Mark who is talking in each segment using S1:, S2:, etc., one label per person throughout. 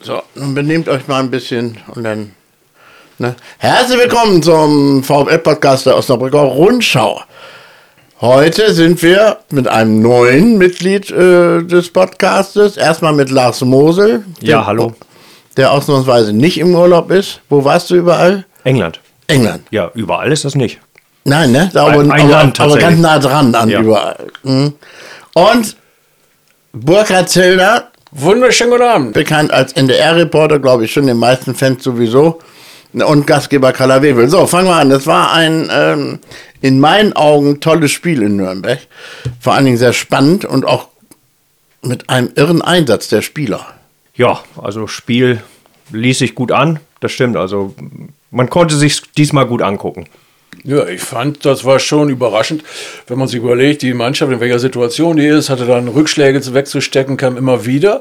S1: So, nun benehmt euch mal ein bisschen und dann. Ne? Herzlich willkommen zum VfL-Podcast der Osnabrücker Rundschau. Heute sind wir mit einem neuen Mitglied äh, des Podcastes. Erstmal mit Lars Mosel.
S2: Ja,
S1: der-
S2: hallo.
S1: Der ausnahmsweise nicht im Urlaub ist. Wo warst du überall?
S2: England.
S1: England.
S2: Ja, überall ist das nicht.
S1: Nein, ne? Da
S2: Ein-
S1: aber,
S2: ein
S1: aber,
S2: Land
S1: aber ganz nah dran an
S2: Ja.
S1: überall. Mhm. Und Burkhard Zillner,
S3: Wunderschönen guten Abend.
S1: bekannt als NDR-Reporter, glaube ich, schon den meisten Fans sowieso. Und Gastgeber Carla Webel. So, fangen wir an. Das war ein ähm, in meinen Augen tolles Spiel in Nürnberg. Vor allen Dingen sehr spannend und auch mit einem irren Einsatz der Spieler.
S2: Ja, also Spiel ließ sich gut an. Das stimmt. Also man konnte sich diesmal gut angucken.
S3: Ja, ich fand, das war schon überraschend, wenn man sich überlegt, die Mannschaft, in welcher Situation die ist, hatte dann Rückschläge zu- wegzustecken, kam immer wieder.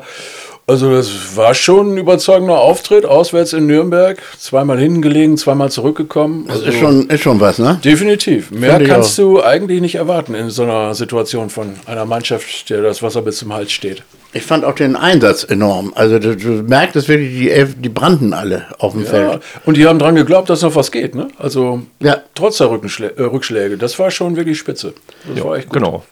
S3: Also das war schon ein überzeugender Auftritt, auswärts in Nürnberg. Zweimal hinten gelegen, zweimal zurückgekommen.
S1: Das
S3: Also
S1: ist schon, ist schon was, ne?
S3: Definitiv. Mehr kannst
S1: auch.
S3: du eigentlich nicht erwarten in so einer Situation von einer Mannschaft, der das Wasser bis zum Hals steht.
S1: Ich fand auch den Einsatz enorm. Also du, du merkst es wirklich, die, Elf- die brannten alle auf dem
S3: Ja,
S1: Feld.
S3: und die haben dran geglaubt, dass noch was geht. Ne? Also
S1: Ja.
S3: trotz der Rückenschlä äh, Rückschläge. Das war schon wirklich spitze. Das war echt gut.
S2: Genau.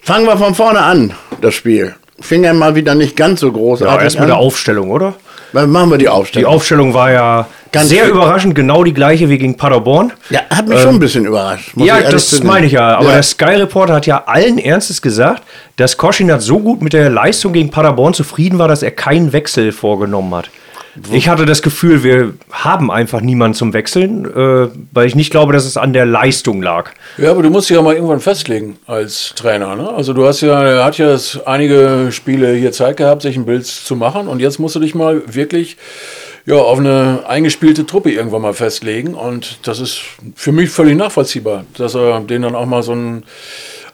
S1: Fangen wir von vorne an, das Spiel. Fing ja mal wieder nicht ganz so
S2: Ja, erst mit
S1: an.
S2: der Aufstellung, oder?
S1: Dann machen wir die
S2: Die
S1: Aufstellung.
S2: Aufstellung war ja
S1: Ganz
S2: sehr
S1: viel-
S2: überraschend, genau die gleiche wie gegen Paderborn.
S1: ja, hat mich schon ein bisschen überrascht.
S2: Ähm, Ja, das
S1: zugeben.
S2: meine ich ja. Aber
S1: ja.
S2: der Sky Reporter hat ja allen Ernstes gesagt, dass Koschinat so gut mit der Leistung gegen Paderborn zufrieden war, dass er keinen Wechsel vorgenommen hat. Ich hatte das Gefühl, wir haben einfach niemanden zum Wechseln, äh, weil ich nicht glaube, dass es an der Leistung lag.
S3: Ja, aber du musst dich ja mal irgendwann festlegen als Trainer. Ne? Also du hast ja, er hat ja einige Spiele hier Zeit gehabt, sich ein Bild zu machen und jetzt musst du dich mal wirklich ja, auf eine eingespielte Truppe irgendwann mal festlegen. Und das ist für mich völlig nachvollziehbar, dass er denen dann auch mal so einen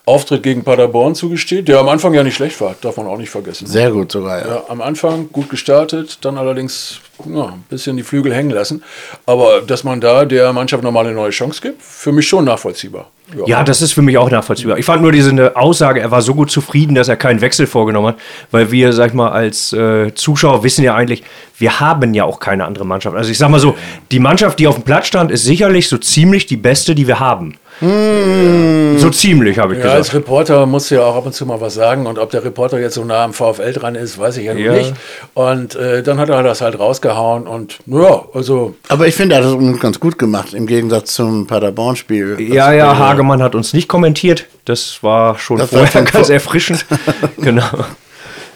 S3: Auftritt gegen Paderborn zugesteht, der am Anfang ja nicht schlecht war, darf man auch nicht vergessen.
S1: Sehr gut sogar, ja.
S3: Ja, am Anfang gut gestartet, dann allerdings ja, ein bisschen die Flügel hängen lassen. Aber dass man da der Mannschaft nochmal eine neue Chance gibt, für mich schon nachvollziehbar.
S2: Ja, das ist für mich auch nachvollziehbar. Ich fand nur diese Aussage, er war so gut zufrieden, dass er keinen Wechsel vorgenommen hat, weil wir, sag ich mal, als äh, Zuschauer wissen ja eigentlich, wir haben ja auch keine andere Mannschaft. Also ich sag mal so, die Mannschaft, die auf dem Platz stand, ist sicherlich so ziemlich die beste, die wir haben. So ziemlich, habe ich
S3: Ja, als
S2: gesagt.
S3: Reporter musst du ja auch ab und zu mal was sagen. Und ob der Reporter jetzt so nah am VfL dran ist, weiß ich ja,
S2: Ja.
S3: noch nicht. Und äh, dann hat er das halt rausgehauen. Und ja, also
S1: Aber ich finde, er hat das ganz gut gemacht, im Gegensatz zum Paderborn-Spiel.
S2: Ja, ja, Hagemann hat uns nicht kommentiert. Das war schon
S1: Das war
S2: vorher
S1: schon
S2: ganz
S1: vor-
S2: erfrischend. genau.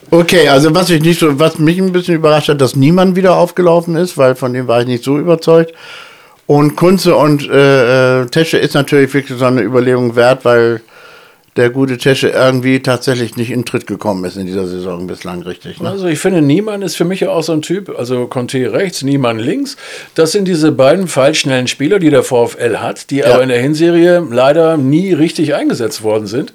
S1: Okay, also was ich nicht so, was mich ein bisschen überrascht hat, dass niemand wieder aufgelaufen ist, weil von dem war ich nicht so überzeugt. Und Kunze und äh, äh, Tesche ist natürlich wirklich so eine Überlegung wert, weil der gute Tesche irgendwie tatsächlich nicht in Tritt gekommen ist in dieser Saison bislang richtig. Ne?
S3: Also ich finde, Niemann ist für mich ja auch so ein Typ, also Conte rechts, Niemann links. Das sind diese beiden pfeilschnellen Spieler, die der VfL hat, die aber in der Hinserie leider nie richtig eingesetzt worden sind.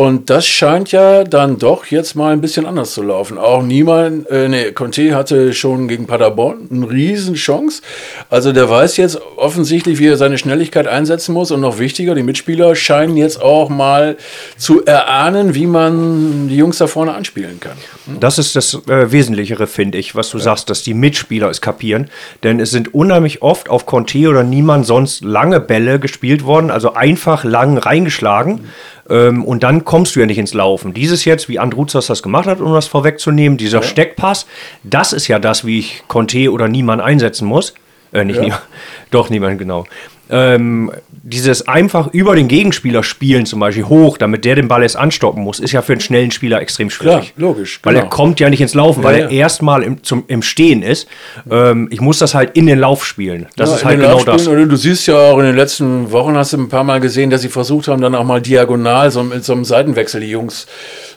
S3: Und das scheint ja dann doch jetzt mal ein bisschen anders zu laufen. Auch Niemann, äh, nee, Conte hatte schon gegen Paderborn eine Riesenchance. Also der weiß jetzt offensichtlich, wie er seine Schnelligkeit einsetzen muss. Und noch wichtiger, die Mitspieler scheinen jetzt auch mal zu erahnen, wie man die Jungs da vorne anspielen kann.
S2: Das ist das äh, Wesentlichere, finde ich, was du sagst, dass die Mitspieler es kapieren. Denn es sind unheimlich oft auf Conte oder niemand sonst lange Bälle gespielt worden, also einfach lang reingeschlagen. Ähm, und dann kommst du ja nicht ins Laufen. Dieses jetzt, wie Andruzas das gemacht hat, um das vorwegzunehmen, dieser Steckpass, das ist ja das, wie ich Conte oder niemand einsetzen muss. Äh, nicht niemand. Doch, niemand, genau. Ähm, dieses einfach über den Gegenspieler spielen, zum Beispiel hoch, damit der den Ball erst anstoppen muss, ist ja für einen schnellen Spieler extrem schwierig.
S3: Klar, logisch,
S2: Weil
S3: genau.
S2: er kommt ja nicht ins Laufen, weil
S3: Ja,
S2: er
S3: ja.
S2: erstmal im, zum- im Stehen ist. Ähm, ich muss das halt in den Lauf spielen. Das
S3: Ja,
S2: ist halt genau das.
S3: Oder du siehst ja auch in den letzten Wochen hast du ein paar Mal gesehen, dass sie versucht haben, dann auch mal diagonal so mit so einem Seitenwechsel die Jungs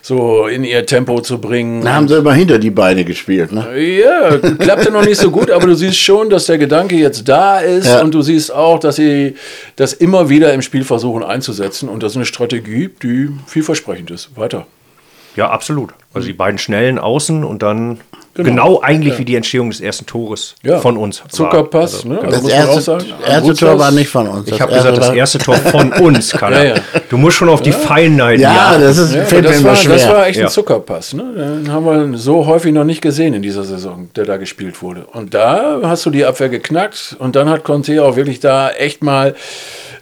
S3: so in ihr Tempo zu bringen.
S1: Da haben sie immer hinter die Beine gespielt. Ne?
S3: Ja, klappte noch nicht so gut, aber du siehst schon, dass der Gedanke jetzt da ist
S1: Ja.
S3: und du siehst auch, dass sie das immer wieder im Spiel versuchen einzusetzen und das ist eine Strategie, die vielversprechend ist. Weiter.
S2: Ja, absolut. Also die beiden schnellen Außen und dann genau,
S3: Genau.
S2: eigentlich wie die Entstehung des ersten Tores
S3: Ja.
S2: von uns. war.
S3: Zuckerpass,
S2: Also,
S3: ne? Also
S1: Das
S3: muss man
S1: erste,
S3: auch sagen,
S1: erste Tor war nicht von uns.
S2: Ich habe gesagt, das
S1: war-
S2: erste Tor von uns, Kalle.
S3: Ja, ja.
S2: Du musst schon auf die Feinheiten
S1: Ja,
S2: achten.
S1: das ist,
S3: Ja, aber
S1: fällt mir
S3: das,
S1: immer
S3: war,
S1: schwer.
S3: das war echt
S2: Ja.
S3: ein Zuckerpass. Ne? Den haben wir so häufig noch nicht gesehen in dieser Saison, der da gespielt wurde. Und da hast du die Abwehr geknackt und dann hat Conte auch wirklich da echt mal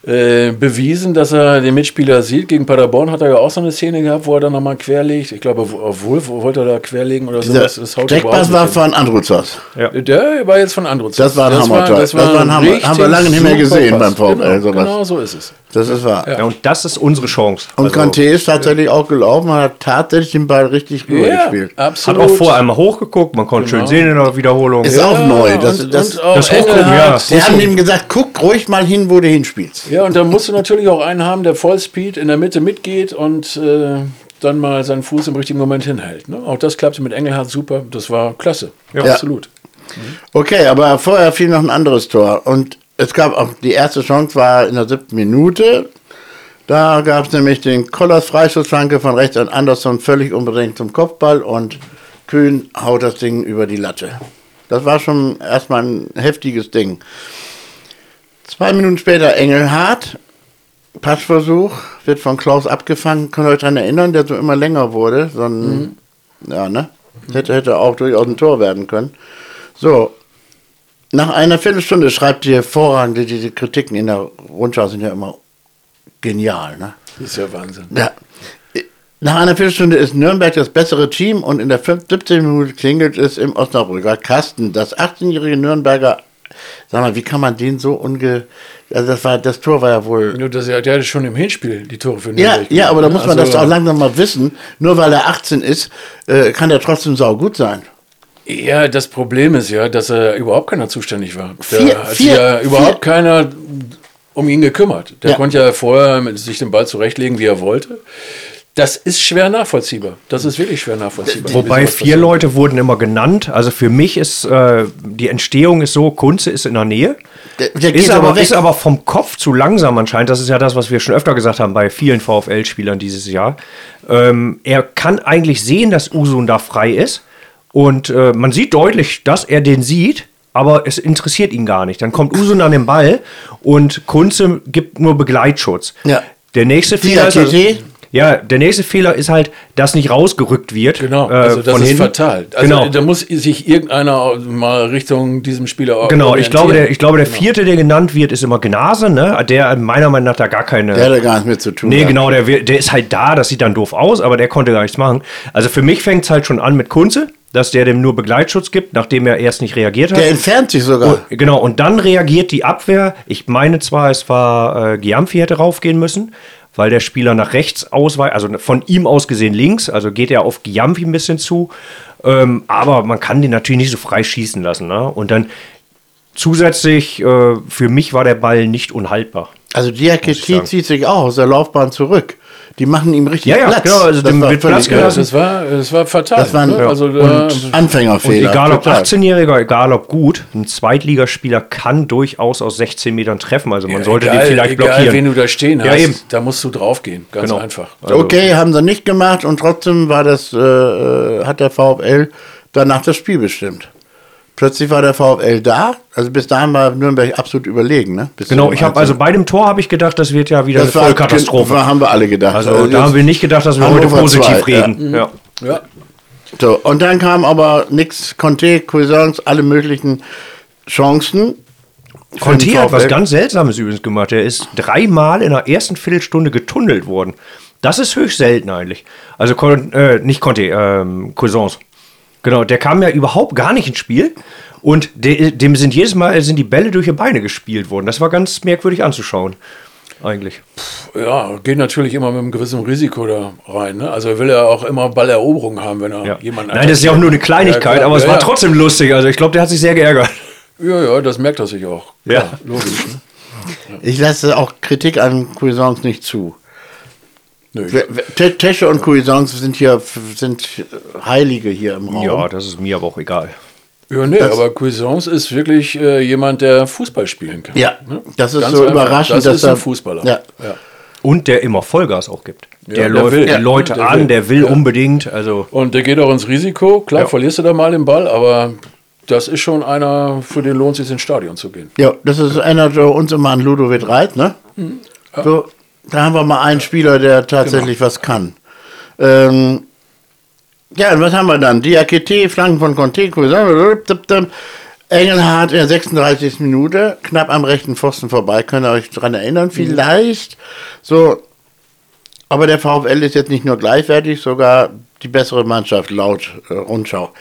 S3: äh, bewiesen, dass er den Mitspieler sieht. Gegen Paderborn hat er ja auch so eine Szene gehabt, wo er dann nochmal querlegt. Ich glaube, Wolf wollte er da querlegen oder
S1: Dieser
S3: sowas. Das haut
S1: Steckpass war von Andruzos.
S3: Der war jetzt von Andruz.
S1: Das war ein Hammertor.
S3: Das war,
S1: Das war ein Hammer. Haben wir lange nicht mehr gesehen
S3: Pass.
S1: beim VfL,
S3: Genau,
S1: sowas.
S3: genau so ist es.
S1: Das ist wahr.
S2: Ja, und das ist unsere Chance.
S1: Und
S2: Also,
S1: Conte ist tatsächlich auch gelaufen, man hat tatsächlich den Ball richtig rüber
S3: Ja,
S1: gespielt.
S2: hat
S3: absolut.
S2: auch vorher einmal hochgeguckt, man konnte
S3: Genau.
S2: schön sehen in der Wiederholung.
S1: Ist auch neu. Das,
S3: und,
S1: das,
S3: und auch
S2: das Hochgucken, ja.
S1: die haben ihm gesagt, guck ruhig mal hin, wo du hinspielst.
S3: Ja, und da musst du natürlich auch einen haben, der Vollspeed in der Mitte mitgeht und äh, dann mal seinen Fuß im richtigen Moment hinhält. Ne? Auch das klappte mit Engelhardt super. Das war klasse. Ja,
S1: Ja.
S3: absolut.
S1: Okay, aber vorher fiel noch ein anderes Tor. Und es gab auch, die erste Chance war in der siebten Minute. Da gab es nämlich den Kollers Freischussflanke von rechts an Anderson völlig unbedingt zum Kopfball und Kühn haut das Ding über die Latte. Das war schon erstmal ein heftiges Ding. Zwei Minuten später Engelhardt, Passversuch, wird von Klaus abgefangen. Könnt ihr euch daran erinnern, der so immer länger wurde. So ein, Ja, ne? Hätte, hätte auch durchaus ein Tor werden können. So, nach einer Viertelstunde schreibt ihr hervorragend, die- diese Kritiken in der Rundschau sind ja immer genial, ne?
S3: Das ist ja Wahnsinn.
S1: Ja. Nach einer Viertelstunde ist Nürnberg das bessere Team und in der 17. Minute klingelt es im Osnabrücker Kasten. Das 18-jährige Nürnberger, sag mal, wie kann man den so unge... Also das, war, das Tor war ja wohl...
S3: Nur, dass er, der hatte schon im Hinspiel die Tore für
S1: Ja,
S3: Nürnberg
S1: ja, aber da muss man
S3: ne?
S1: das auch langsam mal wissen. Nur weil er 18 ist, äh, kann er trotzdem saugut sein.
S3: Ja, das Problem ist ja, dass er überhaupt keiner zuständig war. Da
S1: Vier-
S3: hat
S1: vier-
S3: sich ja
S1: vier-
S3: überhaupt keiner um ihn gekümmert. Der
S1: Ja.
S3: konnte ja vorher sich den Ball zurechtlegen, wie er wollte. Das ist schwer nachvollziehbar. Das ist wirklich schwer nachvollziehbar.
S2: Wobei vier. Leute wurden immer genannt. Also für mich ist äh, die Entstehung ist so, Kunze ist in der Nähe.
S1: Der, der
S2: Ist aber,
S1: weg.
S2: ist aber vom Kopf zu langsam anscheinend. Das ist ja das, was wir schon öfter gesagt haben bei vielen VfL-Spielern dieses Jahr. Ähm, er kann eigentlich sehen, dass Usun da frei ist. Und äh, man sieht deutlich, dass er den sieht, aber es interessiert ihn gar nicht. Dann kommt Usun an den Ball und Kunze gibt nur Begleitschutz.
S1: Ja.
S2: Der nächste Fehler ist, also, ja, der nächste Fehler ist halt, dass nicht rausgerückt wird.
S3: Genau,
S2: äh,
S3: also das
S2: von
S3: ist
S2: hinten.
S3: fatal. Also
S2: genau.
S3: da muss sich irgendeiner mal Richtung diesem Spieler
S2: Genau, ich glaube, der,
S3: orientieren.
S2: ich glaube, der vierte, der genannt wird, ist immer Gnase, ne? Der meiner Meinung nach da gar keine.
S1: der hat da gar nichts mit zu tun.
S2: nee,
S1: gehabt.
S2: genau, der, der ist halt da, das sieht dann doof aus, aber der konnte gar nichts machen. Also für mich fängt es halt schon an mit Kunze, dass der dem nur Begleitschutz gibt, nachdem er erst nicht reagiert hat.
S1: Der entfernt sich sogar.
S2: Genau, und dann reagiert die Abwehr. Ich meine zwar, es war äh, Giamfi hätte raufgehen müssen, weil der Spieler nach rechts ausweicht, also von ihm aus gesehen links, also geht er auf Giamfi ein bisschen zu. Ähm, aber man kann den natürlich nicht so frei schießen lassen. Ne? Und dann zusätzlich, äh, für mich war der Ball nicht unhaltbar.
S1: Also Diakiti zieht sich auch aus der Laufbahn zurück. Die machen ihm richtig
S2: Ja, ja,
S1: Platz.
S2: genau, also dem
S1: war
S2: wird Platz gelassen.
S3: Das war, das war fatal.
S1: Das war ein-
S3: ne? also,
S2: Und- Und
S1: Anfängerfehler.
S2: egal ob
S1: total.
S2: 18-Jähriger, egal ob gut, ein Zweitligaspieler kann durchaus aus 16 Metern treffen. Also man
S3: Ja,
S2: sollte
S3: egal,
S2: den vielleicht
S3: egal,
S2: blockieren.
S3: wen du da stehen
S2: Ja,
S3: hast,
S2: eben.
S3: da musst du draufgehen. Ganz
S2: Genau.
S3: einfach.
S2: Also-
S1: Okay, haben sie nicht gemacht und trotzdem war das, äh, äh, hat der VfL danach das Spiel bestimmt. Plötzlich war der VfL da, also bis dahin war Nürnberg absolut überlegen. Ne? Bis
S2: Genau, ich habe also bei dem Tor habe ich gedacht, das wird ja wieder
S1: das
S2: eine Vollkatastrophe.
S1: war, haben wir alle gedacht.
S2: Also
S1: jetzt-
S2: da haben wir nicht gedacht, dass wir heute
S1: Hannover
S2: positiv
S1: zwei,
S2: reden. Ja.
S3: Ja.
S1: So, und dann kam aber nix, Conte, Cuisance, alle möglichen Chancen.
S2: Conte hat was ganz Seltsames übrigens gemacht. Er ist dreimal in der ersten Viertelstunde getunnelt worden. Das ist höchst selten eigentlich. Also äh, nicht Conte, ähm, Cousins. Genau, der kam ja überhaupt gar nicht ins Spiel. Und de, dem sind jedes Mal sind die Bälle durch die Beine gespielt worden. Das war ganz merkwürdig anzuschauen. Eigentlich.
S3: Ja, geht natürlich immer mit einem gewissen Risiko da rein. Ne? Also will er auch immer Balleroberung haben, wenn er
S2: Ja.
S3: jemanden
S2: Nein, das ist ja auch nur eine Kleinigkeit,
S3: Ja,
S2: aber es
S3: Ja,
S2: war
S3: ja.
S2: trotzdem lustig. Also ich glaube, der hat sich sehr geärgert.
S3: Ja, ja, das merkt er sich auch.
S2: Ja.
S3: Klar, logisch. Ne?
S1: Ich lasse auch Kritik an Cuisance nicht zu.
S3: Nö,
S1: Tesche und Cuisance sind hier sind Heilige hier im Raum.
S2: Ja, das ist mir aber auch egal.
S3: Ja, nee,
S1: Das-
S3: aber Cuisance ist wirklich äh, jemand, der Fußball spielen kann.
S1: Ja,
S3: Ne?
S1: das ist
S3: Ganz
S1: so
S3: einfach.
S1: überraschend.
S3: Das
S1: dass
S3: ist ein
S1: er-
S3: Fußballer.
S1: Ja.
S3: Ja.
S2: Und der immer Vollgas auch gibt. der,
S3: der
S2: läuft
S3: will.
S2: die
S3: Ja,
S2: Leute
S3: der
S2: an,
S3: will.
S2: der will
S3: Ja.
S2: unbedingt. Also
S3: Und der geht auch ins Risiko. Klar,
S2: Ja.
S3: verlierst du da mal den Ball, aber das ist schon einer, für den lohnt es sich ins Stadion zu gehen.
S1: Ja, das ist erinnert so uns immer an Ludovic Reit, ne? So, da haben wir mal einen Spieler, der tatsächlich was kann. Ähm, ja, und was haben wir dann? Diakite, Flanken von Conte, Engelhardt in der 36. Minute, knapp am rechten Pfosten vorbei, könnt ihr euch dran erinnern, vielleicht. So, aber der VfL ist jetzt nicht nur gleichwertig, sogar die bessere Mannschaft laut äh, Rundschau.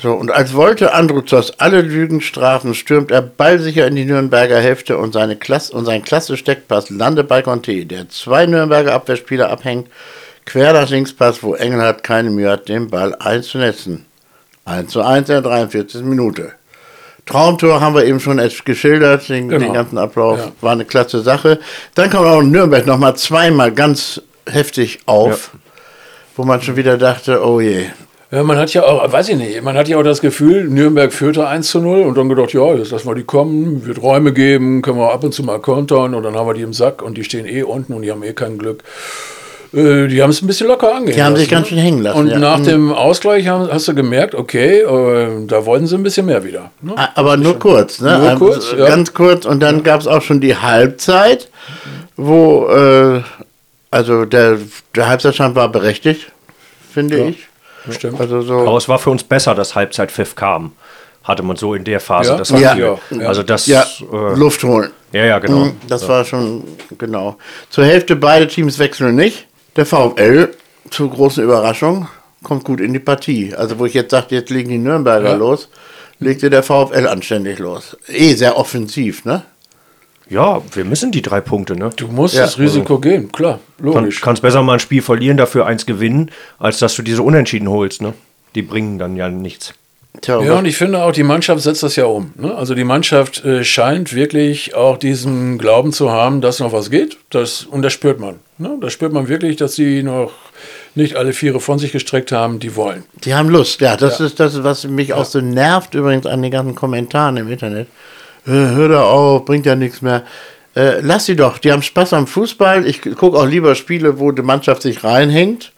S1: So, und als wollte Andruzos alle Lügen strafen, stürmt er ballsicher in die Nürnberger Hälfte und, seine Klasse, und sein klasse Steckpass landet bei Conte, der zwei Nürnberger Abwehrspieler abhängt, quer nach Linkspass, wo Engelhardt keine Mühe hat, den Ball einzunetzen. 1 zu 1 in der 43. Minute. Traumtor haben wir eben schon geschildert, den,
S3: Genau.
S1: den ganzen Ablauf.
S3: Ja.
S1: War eine klasse Sache. Dann kommt auch Nürnberg nochmal zweimal ganz heftig auf, wo man schon wieder dachte, oh je,
S3: Ja, man hat ja auch, weiß ich nicht, man hat ja auch das Gefühl, Nürnberg führte 1 zu 0 und dann gedacht, ja, jetzt lassen wir die kommen, wird Räume geben, können wir ab und zu mal kontern und dann haben wir die im Sack und die stehen eh unten und die haben eh kein Glück. Äh, Die haben es ein bisschen locker angehen
S1: Die haben
S3: lassen,
S1: sich ganz schön hängen lassen,
S3: Und
S1: ja.
S3: nach
S1: Mhm.
S3: dem Ausgleich haben, hast du gemerkt, okay, äh, da wollten sie ein bisschen mehr wieder. Ne?
S1: Aber nur kurz, ne?
S3: Nur
S1: Also,
S3: kurz, ja.
S1: Ganz kurz. Und dann gab es auch schon die Halbzeit, wo, äh, also der, der Halbzeitstand war berechtigt, finde ich.
S3: Stimmt.
S1: Also so.
S2: Aber es war für uns besser, dass Halbzeitpfiff kam. Hatte man so in der Phase
S3: Ja,
S2: das
S1: ja,
S3: ja.
S2: Also das,
S1: ja,
S2: äh,
S1: Luft holen.
S2: ja, ja, genau.
S1: Mhm, Das war schon, genau. Zur Hälfte beide Teams wechseln nicht. Der VfL, zur großen Überraschung, kommt gut in die Partie. Also wo ich jetzt sagte, jetzt legen die Nürnberger
S3: Ja.
S1: los, legte der VfL anständig los. Eh sehr offensiv, ne?
S2: Ja, wir müssen die drei Punkte, ne?
S3: Du musst
S1: Ja.
S3: das Risiko gehen, klar,
S2: Kann,
S3: logisch.
S2: kannst besser mal ein Spiel verlieren, dafür eins gewinnen, als dass du diese Unentschieden holst, ne? Die bringen dann ja nichts.
S1: Tja,
S3: Ja, und ich finde auch, die Mannschaft setzt das ja um. Ne? Also die Mannschaft äh, scheint wirklich auch diesen Glauben zu haben, dass noch was geht. Das, und das spürt man. Ne? Das spürt man wirklich, dass sie noch nicht alle Viere von sich gestreckt haben, die wollen.
S1: Die haben Lust, ja. Das ist das, was mich auch so nervt, übrigens an den ganzen Kommentaren im Internet. Äh, hör da auf, bringt ja nichts mehr. Äh, lass sie doch, die haben Spaß am Fußball. Ich gucke auch lieber Spiele, wo die Mannschaft sich reinhängt.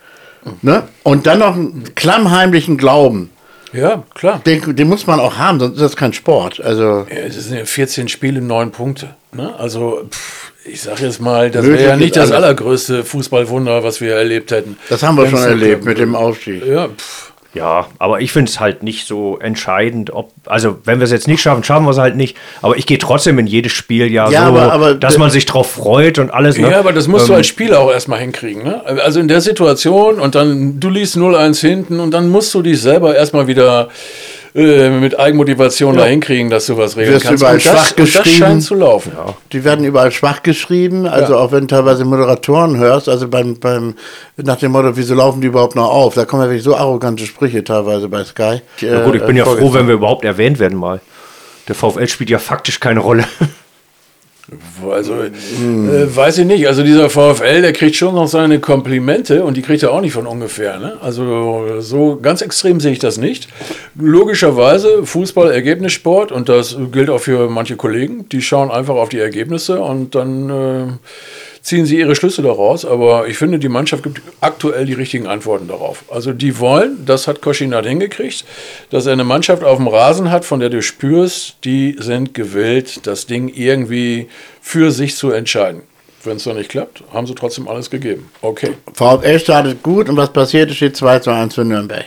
S1: Ne? Und dann noch einen klammheimlichen Glauben.
S3: Ja, klar.
S1: Den, den muss man auch haben, sonst ist das kein Sport. Also,
S3: Ja, Es sind ja 14 Spiele, 9 Punkte. Ne? Also, pff, ich sage jetzt mal, das wäre ja nicht das
S1: alles.
S3: allergrößte Fußballwunder, was wir erlebt hätten.
S1: das haben wir
S3: Wenn's
S1: schon erlebt mit dem. Aufstieg.
S3: Ja, pff.
S2: Ja, aber ich finde es halt nicht so entscheidend, ob, also wenn wir es jetzt nicht schaffen, schaffen wir es halt nicht. Aber ich gehe trotzdem in jedes Spiel ja,
S1: Ja,
S2: so,
S1: aber- aber-
S2: dass man sich drauf freut und alles. Ne?
S3: Ja, aber das musst du
S2: Ähm,
S3: als Spieler auch erstmal hinkriegen. Ne? Also in der Situation und dann, du liest 0-1 hinten und dann musst du dich selber erstmal wieder äh, mit Eigenmotivation da hinkriegen, dass du was regeln
S1: Wirst
S3: kannst.
S1: überall
S3: Und das,
S1: schwach
S3: und das
S1: geschrieben.
S3: scheint zu laufen.
S1: Die werden überall schwach geschrieben, also
S3: Ja.
S1: auch wenn teilweise Moderatoren hörst, also beim, beim, nach dem Motto, wieso laufen die überhaupt noch auf? Da kommen ja wirklich so arrogante Sprüche teilweise bei Sky.
S2: Na gut, ich bin ja froh, wenn wir überhaupt erwähnt werden mal. Der VfL spielt ja faktisch keine Rolle.
S3: Also äh, weiß ich nicht. Also dieser VfL, der kriegt schon noch seine Komplimente und die kriegt er auch nicht von ungefähr. Ne? Also so ganz extrem sehe ich das nicht. Logischerweise Fußball, Ergebnissport und das gilt auch für manche Kollegen. Die schauen einfach auf die Ergebnisse und dann äh, ziehen sie ihre Schlüsse daraus. Aber ich finde, die Mannschaft gibt aktuell die richtigen Antworten darauf. Also die wollen, das hat Koschinat hingekriegt, dass er eine Mannschaft auf dem Rasen hat, von der du spürst, die sind gewillt, das Ding irgendwie für sich zu entscheiden. Wenn es noch nicht klappt, haben sie trotzdem alles gegeben. Okay.
S1: VfL startet gut und was passiert? Steht 2 zu 1 für Nürnberg.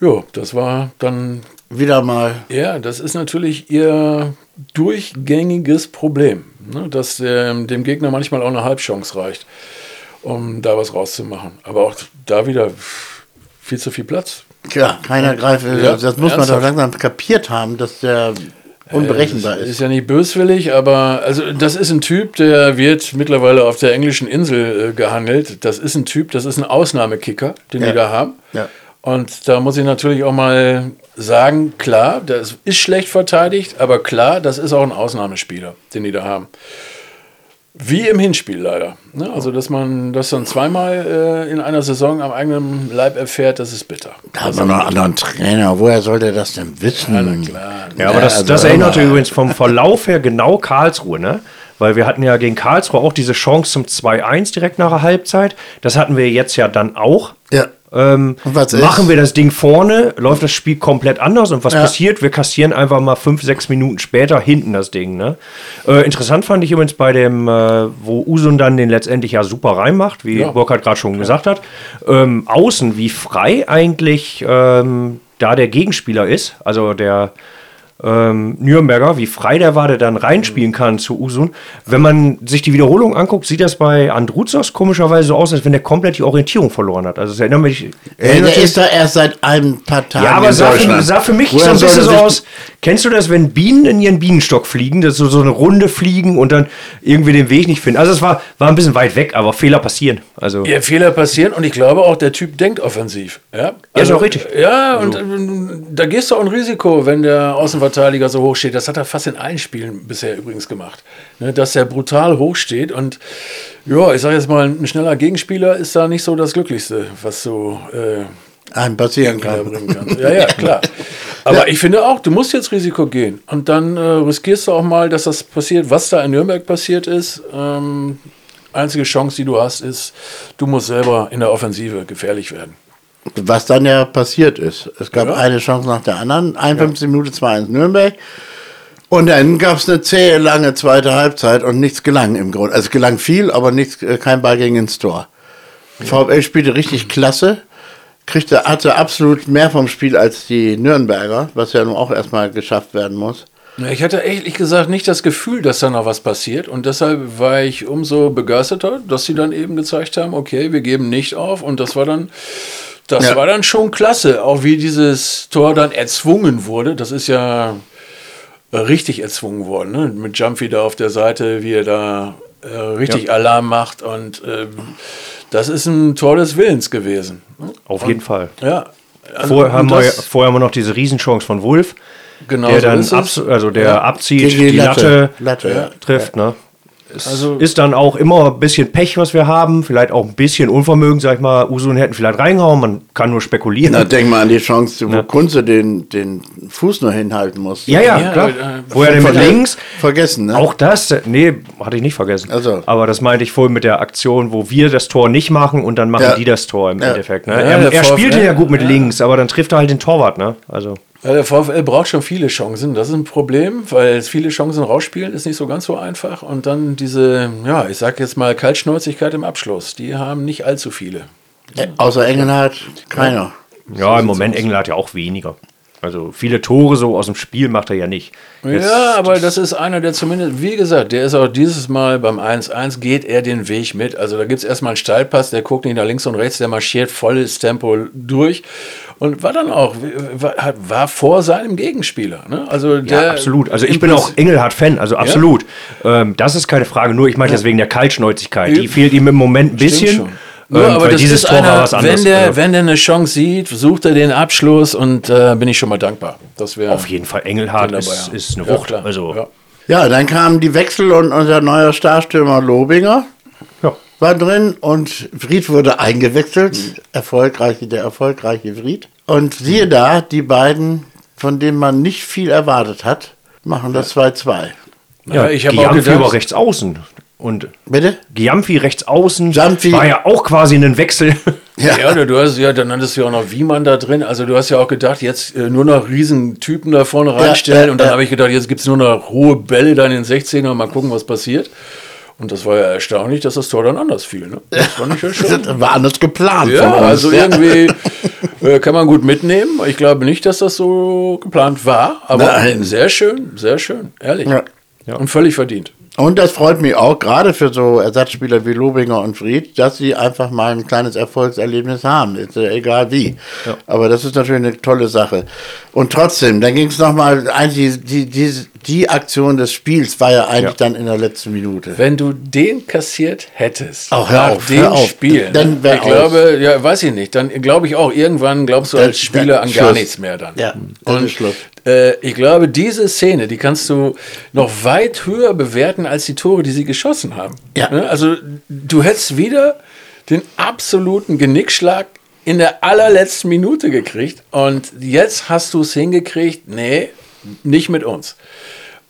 S3: Jo, das war dann,
S1: Wieder mal.
S3: ja, das ist natürlich ihr durchgängiges Problem, ne? dass ähm, dem Gegner manchmal auch eine Halbchance reicht, um da was rauszumachen. Aber auch da wieder viel zu viel Platz.
S1: Tja, keiner greift.
S3: Ja,
S1: das muss man doch
S3: ernsthaft.
S1: langsam kapiert haben, dass der unberechenbar
S3: ist,
S1: ist.
S3: ist ja nicht böswillig, aber also das ist ein Typ, der wird mittlerweile auf der englischen Insel äh, gehandelt. Das ist ein Typ, das ist ein Ausnahmekicker, den
S1: Ja.
S3: die da haben.
S1: Ja.
S3: Und da muss ich natürlich auch mal sagen, klar, das ist schlecht verteidigt, aber klar, das ist auch ein Ausnahmespieler, den die da haben. Wie im Hinspiel leider. Ne? Also, dass man das dann zweimal äh, in einer Saison am eigenen Leib erfährt, das ist bitter.
S1: Da hat man noch einen anderen Trainer. Woher soll der das denn wissen?
S3: Ja, klar.
S2: Ja, aber das,
S1: also
S2: das erinnerte übrigens vom Verlauf her genau Karlsruhe, ne? weil wir hatten ja gegen Karlsruhe auch diese Chance zum 2-1 direkt nach der Halbzeit. Das hatten wir jetzt ja dann auch.
S1: Ja.
S2: Ähm, machen wir das Ding vorne, läuft das Spiel komplett anders und was
S1: Ja.
S2: passiert? Wir kassieren einfach mal fünf, sechs Minuten später hinten das Ding. Ne? Äh, interessant fand ich übrigens bei dem, äh, wo Usun dann den letztendlich ja super reinmacht, wie
S3: Ja.
S2: Burkhard gerade schon gesagt hat. Ähm, außen, wie frei eigentlich ähm, da der Gegenspieler ist, also der ähm, Nürnberger, wie frei der war, der dann reinspielen kann zu Usun. Wenn man sich die Wiederholung anguckt, sieht das bei Andruzos komischerweise so aus, als wenn der komplett die Orientierung verloren hat. Also es erinnert mich. Erinnert
S1: der ist da erst seit ein paar Tagen
S2: ja, aber
S1: in
S2: sah für, sah für mich
S1: Woher
S2: so ein bisschen so aus. Kennst du das, wenn Bienen in ihren Bienenstock fliegen, dass so, so eine Runde fliegen und dann irgendwie den Weg nicht finden? Also es war, war ein bisschen weit weg, aber Fehler passieren. Also
S3: Ja, Fehler passieren und ich glaube auch, der Typ denkt offensiv. Ja,
S2: ist auch richtig.
S3: Ja, und ähm, da gehst du auch ein Risiko, wenn der Außenverteidiger so hoch steht. Das hat er fast in allen Spielen bisher übrigens gemacht. Ne, dass er brutal hoch steht und ja, ich sage jetzt mal, ein schneller Gegenspieler ist da nicht so das Glücklichste, was so äh,
S1: einem passieren kann.
S3: kann. Ja, ja, klar. Aber ich finde auch, du musst jetzt Risiko gehen. Und dann äh, riskierst du auch mal, dass das passiert, was da in Nürnberg passiert ist. Ähm, einzige Chance, die du hast, ist, du musst selber in der Offensive gefährlich werden.
S1: Was dann ja passiert ist. Es gab
S3: Ja.
S1: eine Chance nach der anderen. 51 Minuten 2-1 Nürnberg. Und dann gab es eine zähe, lange zweite Halbzeit und nichts gelang im Grunde. Also es gelang viel, aber nichts, äh, kein Ball ging ins Tor. VfL spielte richtig klasse, kriegte, hatte absolut mehr vom Spiel als die Nürnberger, was ja nun auch erstmal geschafft werden muss.
S3: Ja, Ich hatte ehrlich gesagt nicht das Gefühl, dass da noch was passiert. Und deshalb war ich umso begeisterter, dass sie dann eben gezeigt haben, okay, wir geben nicht auf. Und das war dann, das
S1: Ja.
S3: war dann schon klasse. Auch wie dieses Tor dann erzwungen wurde. Das ist ja äh, richtig erzwungen worden. Ne? Mit Jumpy da auf der Seite, wie er da äh, richtig Alarm macht. Und ähm, das ist ein Tor des Willens gewesen.
S2: auf jeden Fall.
S3: Ja. Also,
S2: Vorher haben, wir, vorher haben wir noch diese Riesenchance von Wolf,
S3: genau
S2: der
S3: so
S2: dann abs also der
S3: Ja.
S2: abzieht,
S1: Gegen
S2: die, Latte,
S1: Latte, ja.
S2: trifft. Ne? Es
S3: Also-
S2: ist dann auch immer ein bisschen Pech, was wir haben. Vielleicht auch ein bisschen Unvermögen, sag ich mal. Usun hätten vielleicht reingehauen. Man kann nur spekulieren.
S1: Na, denk mal an die Chance, wo Kunze den, den Fuß nur hinhalten musste.
S2: ja, ja,
S3: Ja,
S2: klar.
S3: aber, äh,
S2: Wo er den mit links.
S1: Vergessen, ne?
S2: Auch das, äh, nee, hatte ich nicht vergessen.
S1: Also.
S2: Aber das meinte ich vorhin mit der Aktion, wo wir das Tor nicht machen und dann machen
S1: Ja.
S2: die das Tor im
S1: Ja.
S2: Endeffekt. Ne?
S3: Ja,
S2: er er spielte ja gut mit
S3: ja.
S2: links, aber dann trifft er halt den Torwart. Ne? Also.
S3: Ja, der VfL braucht schon viele Chancen. Das ist ein Problem, weil viele Chancen rausspielen ist nicht so ganz so einfach. Und dann diese, ja, ich sag jetzt mal Kaltschnäuzigkeit im Abschluss. Die haben nicht allzu viele.
S1: Äh, Außer Engelhardt keiner.
S2: Ja, im Moment Engel hat ja auch weniger. Also viele Tore so aus dem Spiel macht er ja nicht. Jetzt-
S3: ja, aber das ist einer, der zumindest, wie gesagt, der ist auch dieses Mal beim 1-1, geht er den Weg mit. Also da gibt es erstmal einen Steilpass, der guckt nicht nach links und rechts, der marschiert volles Tempo durch und war dann auch, war, war vor seinem Gegenspieler. Ne? Also der
S2: Ja, absolut. Also ich bin auch Engelhardt-Fan, also absolut. Ähm, das ist keine Frage, nur ich meine das wegen der Kaltschnäuzigkeit. Die fehlt ihm im Moment ein bisschen.
S3: Nur,
S2: Ähm,
S3: aber
S2: dieses
S3: ist
S2: Tor war
S3: einer,
S2: was anderes.
S3: wenn der,
S2: Also,
S3: wenn der eine Chance sieht, sucht er den Abschluss und äh, bin ich schon mal dankbar. Das wäre
S2: auf jeden Fall, Engelhardt ist,
S3: ja.
S2: ist eine
S3: Ja,
S2: Wucht.
S3: klar.
S2: Also,
S3: Ja.
S1: Ja, dann kamen die Wechsel und unser neuer Starstürmer Lobinger
S2: ja.
S1: war drin und Fried wurde eingewechselt. Erfolgreich, der erfolgreiche Fried. Und siehe da, die beiden, von denen man nicht viel erwartet hat, machen das 2-2.
S3: Ja, ich habe auch gedacht,
S2: war rechts außen. Und
S1: Bitte?
S2: Giamfi rechts außen
S1: Giamfi-
S2: war ja auch quasi ein Wechsel.
S3: Ja, oder du hast ja, dann hattest du ja auch noch Wiemann da drin. Also du hast ja auch gedacht, jetzt äh, nur noch Riesentypen da vorne reinstellen.
S1: ja,
S3: und dann
S1: ja.
S3: habe ich gedacht, jetzt gibt es nur noch hohe Bälle dann in den 16er, mal gucken, was passiert. Und das war ja erstaunlich, dass das Tor dann anders fiel. Ne? Das fand ich ja schon.
S1: Das war anders geplant
S3: Ja,
S1: von uns.
S3: also
S1: ja.
S3: irgendwie äh, kann man gut mitnehmen. Ich glaube nicht, dass das so geplant war, aber
S1: Nein.
S3: sehr schön, sehr schön, ehrlich.
S1: Ja.
S3: Und völlig verdient.
S1: Und das freut mich auch, gerade für so Ersatzspieler wie Lobinger und Fried, dass sie einfach mal ein kleines Erfolgserlebnis haben. Ist ja egal wie. Aber das ist natürlich eine tolle Sache. Und trotzdem, dann ging es nochmal, eigentlich die, die, die Aktion des Spiels war ja eigentlich
S2: Ja.
S1: dann in der letzten Minute.
S3: Wenn du den kassiert hättest,
S1: Oh, hör
S3: nach
S1: auf,
S3: dem
S1: hör auf.
S3: Spiel,
S1: Dann
S3: ich
S1: aus.
S3: glaube, ja, weiß ich nicht, dann glaube ich auch, irgendwann glaubst du als Spieler
S1: dann
S3: an gar
S1: Schluss.
S3: nichts mehr dann.
S1: Ja,
S3: Und
S1: Schluss.
S3: Äh, ich glaube, diese Szene, die kannst du noch weit höher bewerten als die Tore, die sie geschossen haben.
S1: Ja.
S3: Ne? Also du hättest wieder den absoluten Genickschlag in der allerletzten Minute gekriegt und jetzt hast du es hingekriegt, nee, nicht mit uns.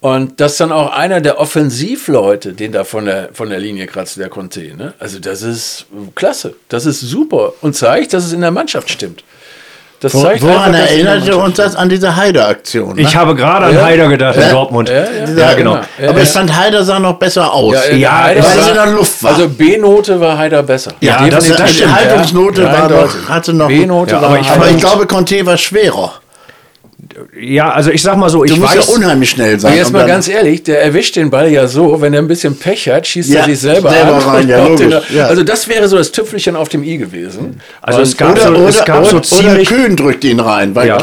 S3: Und dass dann auch einer der Offensivleute den da von der, von der Linie kratzt, der Conte. Ne? Also das ist klasse, das ist super und zeigt, dass es in der Mannschaft stimmt.
S1: Das zeigt Woran einfach, erinnerte uns das an diese Heider-Aktion?
S2: Ne? Ich habe gerade an ja. Heider gedacht ja. in Dortmund. Ja,
S1: ja genau. Aber ich fand Heider sah noch besser aus.
S3: Ja,
S1: weil
S3: es in der Luft war. Also B-Note war Heider besser.
S1: Ja, das, das, die Haltungsnote war doch, hatte noch.
S3: B-Note war
S1: aber ich, aber ich glaube, Conte war schwerer.
S2: Ja, also ich sag mal so,
S1: ich
S2: du
S1: musst
S2: weiß,
S1: ja unheimlich schnell sein.
S3: Jetzt mal ganz ehrlich, der erwischt den Ball ja so, wenn er ein bisschen Pech hat, schießt ja, er sich selber,
S1: selber an. Rein, ja,
S3: den, ja. Also das wäre so das Tüpfelchen auf dem i gewesen.
S1: Also es gab, oder, so, oder, es gab oder, so ziemlich... Oder Kühn drückt ihn rein, weil ja.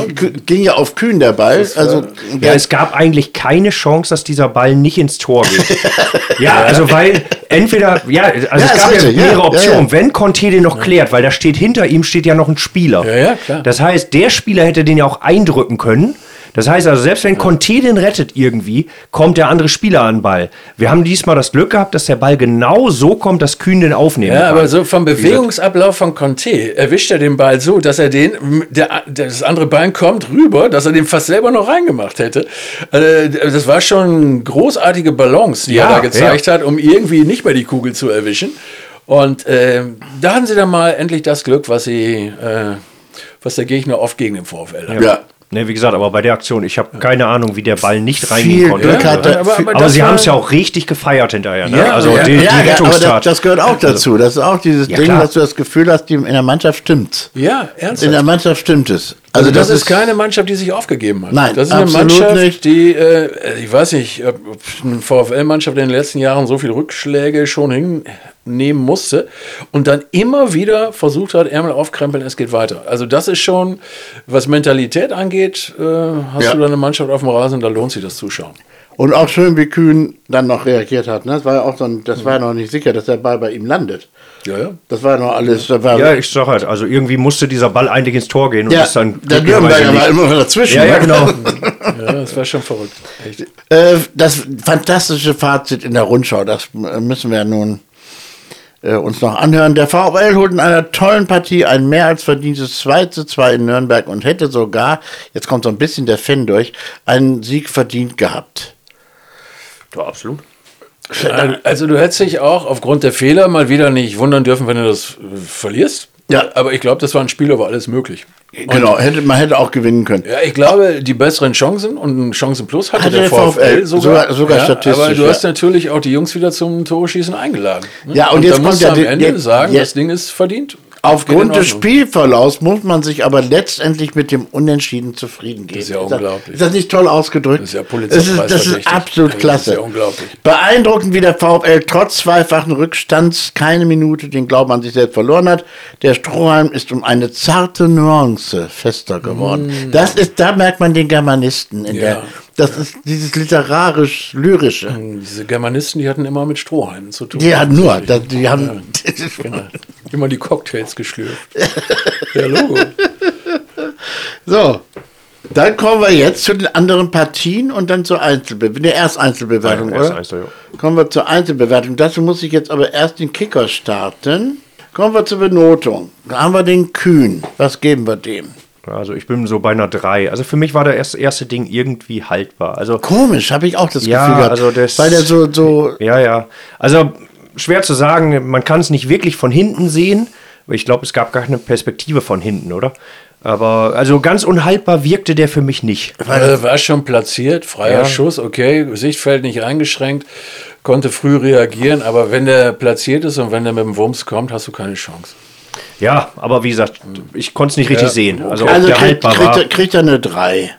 S1: ging ja auf Kühn der Ball. Also,
S2: ja, es gab eigentlich keine Chance, dass dieser Ball nicht ins Tor geht. ja, also weil entweder, ja, also es gab ja mehrere Optionen. Wenn Conte den noch klärt, weil da steht hinter ihm steht ja noch ein Spieler.
S3: Ja, ja, klar.
S2: Das heißt, der Spieler hätte den ja auch eindrücken können. Das heißt also, selbst wenn Conte den rettet irgendwie, kommt der andere Spieler an den Ball. Wir haben diesmal das Glück gehabt, dass der Ball genau so kommt, dass Kühn den aufnehmen
S3: ja,
S2: kann.
S3: aber so vom Bewegungsablauf von Conte erwischt er den Ball so, dass er den, der, das andere Bein kommt rüber, dass er den fast selber noch reingemacht hätte. Also, das war schon großartige Balance, die ja, er da gezeigt ja. hat, um irgendwie nicht mehr die Kugel zu erwischen. Und äh, da hatten sie dann mal endlich das Glück, was sie, äh, was der Gegner oft gegen den VfL
S1: hat. Ja.
S2: Ne, wie gesagt, aber bei der Aktion, ich habe keine Ahnung, wie der Ball nicht reingehen konnte.
S1: Glück hatte,
S2: aber, aber, aber sie haben es ja auch richtig gefeiert hinterher. Ne?
S1: Ja, also ja, die, die Rettungstat. Das, das, gehört auch dazu. Das ist auch dieses ja, Ding, klar. dass du das Gefühl hast, in der Mannschaft stimmt.
S3: Ja, ernsthaft.
S1: In der Mannschaft stimmt es.
S3: Also, also das, das, ist keine Mannschaft, die sich aufgegeben hat.
S1: Nein,
S3: das ist eine Mannschaft, nicht. die, äh, ich weiß nicht, ob eine VfL-Mannschaft in den letzten Jahren so viele Rückschläge schon hinnehmen musste und dann immer wieder versucht hat, Ärmel aufkrempeln, es geht weiter. Also das ist schon, was Mentalität angeht, äh, hast ja. du da eine Mannschaft auf dem Rasen, da lohnt sich das Zuschauen.
S1: Und auch schön, wie Kühn dann noch reagiert hat. Ne? Das war ja auch so ein, das war ja noch nicht sicher, dass der Ball bei ihm landet.
S3: Ja, ja.
S1: Das war noch alles.
S2: War ja, ich sag halt, also irgendwie musste dieser Ball eigentlich ins Tor gehen und
S1: ja,
S2: ist dann.
S1: Der Nürnberger war immer dazwischen.
S2: Ja, ja, ne? genau.
S3: ja, das war schon verrückt.
S1: Äh, das fantastische Fazit in der Rundschau, das müssen wir nun äh, uns noch anhören. Der VfL holt in einer tollen Partie ein mehr als verdientes 2 zu 2 in Nürnberg und hätte sogar, jetzt kommt so ein bisschen der Fan durch, einen Sieg verdient gehabt.
S2: Ja, absolut.
S3: Also du hättest dich auch aufgrund der Fehler mal wieder nicht wundern dürfen, wenn du das äh, verlierst. Ja. Aber ich glaube, das war ein Spiel, wo alles möglich.
S1: Genau, hätte, man hätte auch gewinnen können.
S3: Ja, ich glaube, die besseren Chancen und Chancen plus hatte,
S1: hatte der, VfL, VfL sogar. Sogar, sogar ja, statistisch.
S3: Aber du ja. hast natürlich auch die Jungs wieder zum Tore-Schießen eingeladen.
S1: Ne? Ja, und, und jetzt kommt
S3: ja am Ende jetzt, sagen, jetzt, das Ding ist verdient.
S1: Aufgrund des Spielverlaufs muss man sich aber letztendlich mit dem Unentschieden zufrieden geben.
S3: Das ist ja unglaublich.
S1: Ist das nicht toll ausgedrückt?
S3: Das ist ja
S1: Das ist, das ist absolut klasse. Das ist
S3: ja unglaublich.
S1: Beeindruckend, wie der VfL trotz zweifachen Rückstands keine Minute den Glauben an sich selbst verloren hat. Der Strohhalm ist um eine zarte Nuance fester geworden. Mm. Das ist, da merkt man den Germanisten in ja. der das ist dieses literarisch-lyrische.
S3: Hm, diese Germanisten, die hatten immer mit Strohhalmen zu tun.
S1: Die hatten nur, die haben
S3: ja, genau. immer die Cocktails geschlürft. ja, Logo.
S1: So, dann kommen wir jetzt zu den anderen Partien und dann zur Einzelbewertung. Der erst Einzelbewertung, ja, oder? Einzel, ja. Kommen wir zur Einzelbewertung. Dazu muss ich jetzt aber erst den Kicker starten. Kommen wir zur Benotung. Da haben wir den Kühn. Was geben wir dem?
S2: Also ich bin so bei einer 3. Also für mich war das erste, erste Ding irgendwie haltbar. Also
S1: Komisch, habe ich auch das
S2: ja,
S1: Gefühl
S2: gehabt. Also das,
S1: weil der so, so.
S2: Ja, ja. Also schwer zu sagen, man kann es nicht wirklich von hinten sehen. Ich glaube, es gab gar keine Perspektive von hinten, oder? Aber also ganz unhaltbar wirkte der für mich nicht.
S3: Weil er war schon platziert, freier ja. Schuss, okay, Sichtfeld nicht eingeschränkt, konnte früh reagieren, aber wenn der platziert ist und wenn der mit dem Wumms kommt, hast du keine Chance.
S2: Ja, aber wie gesagt, ich konnte es nicht richtig ja, sehen.
S1: Also, also kriegt, kriegt, kriegt er eine 3.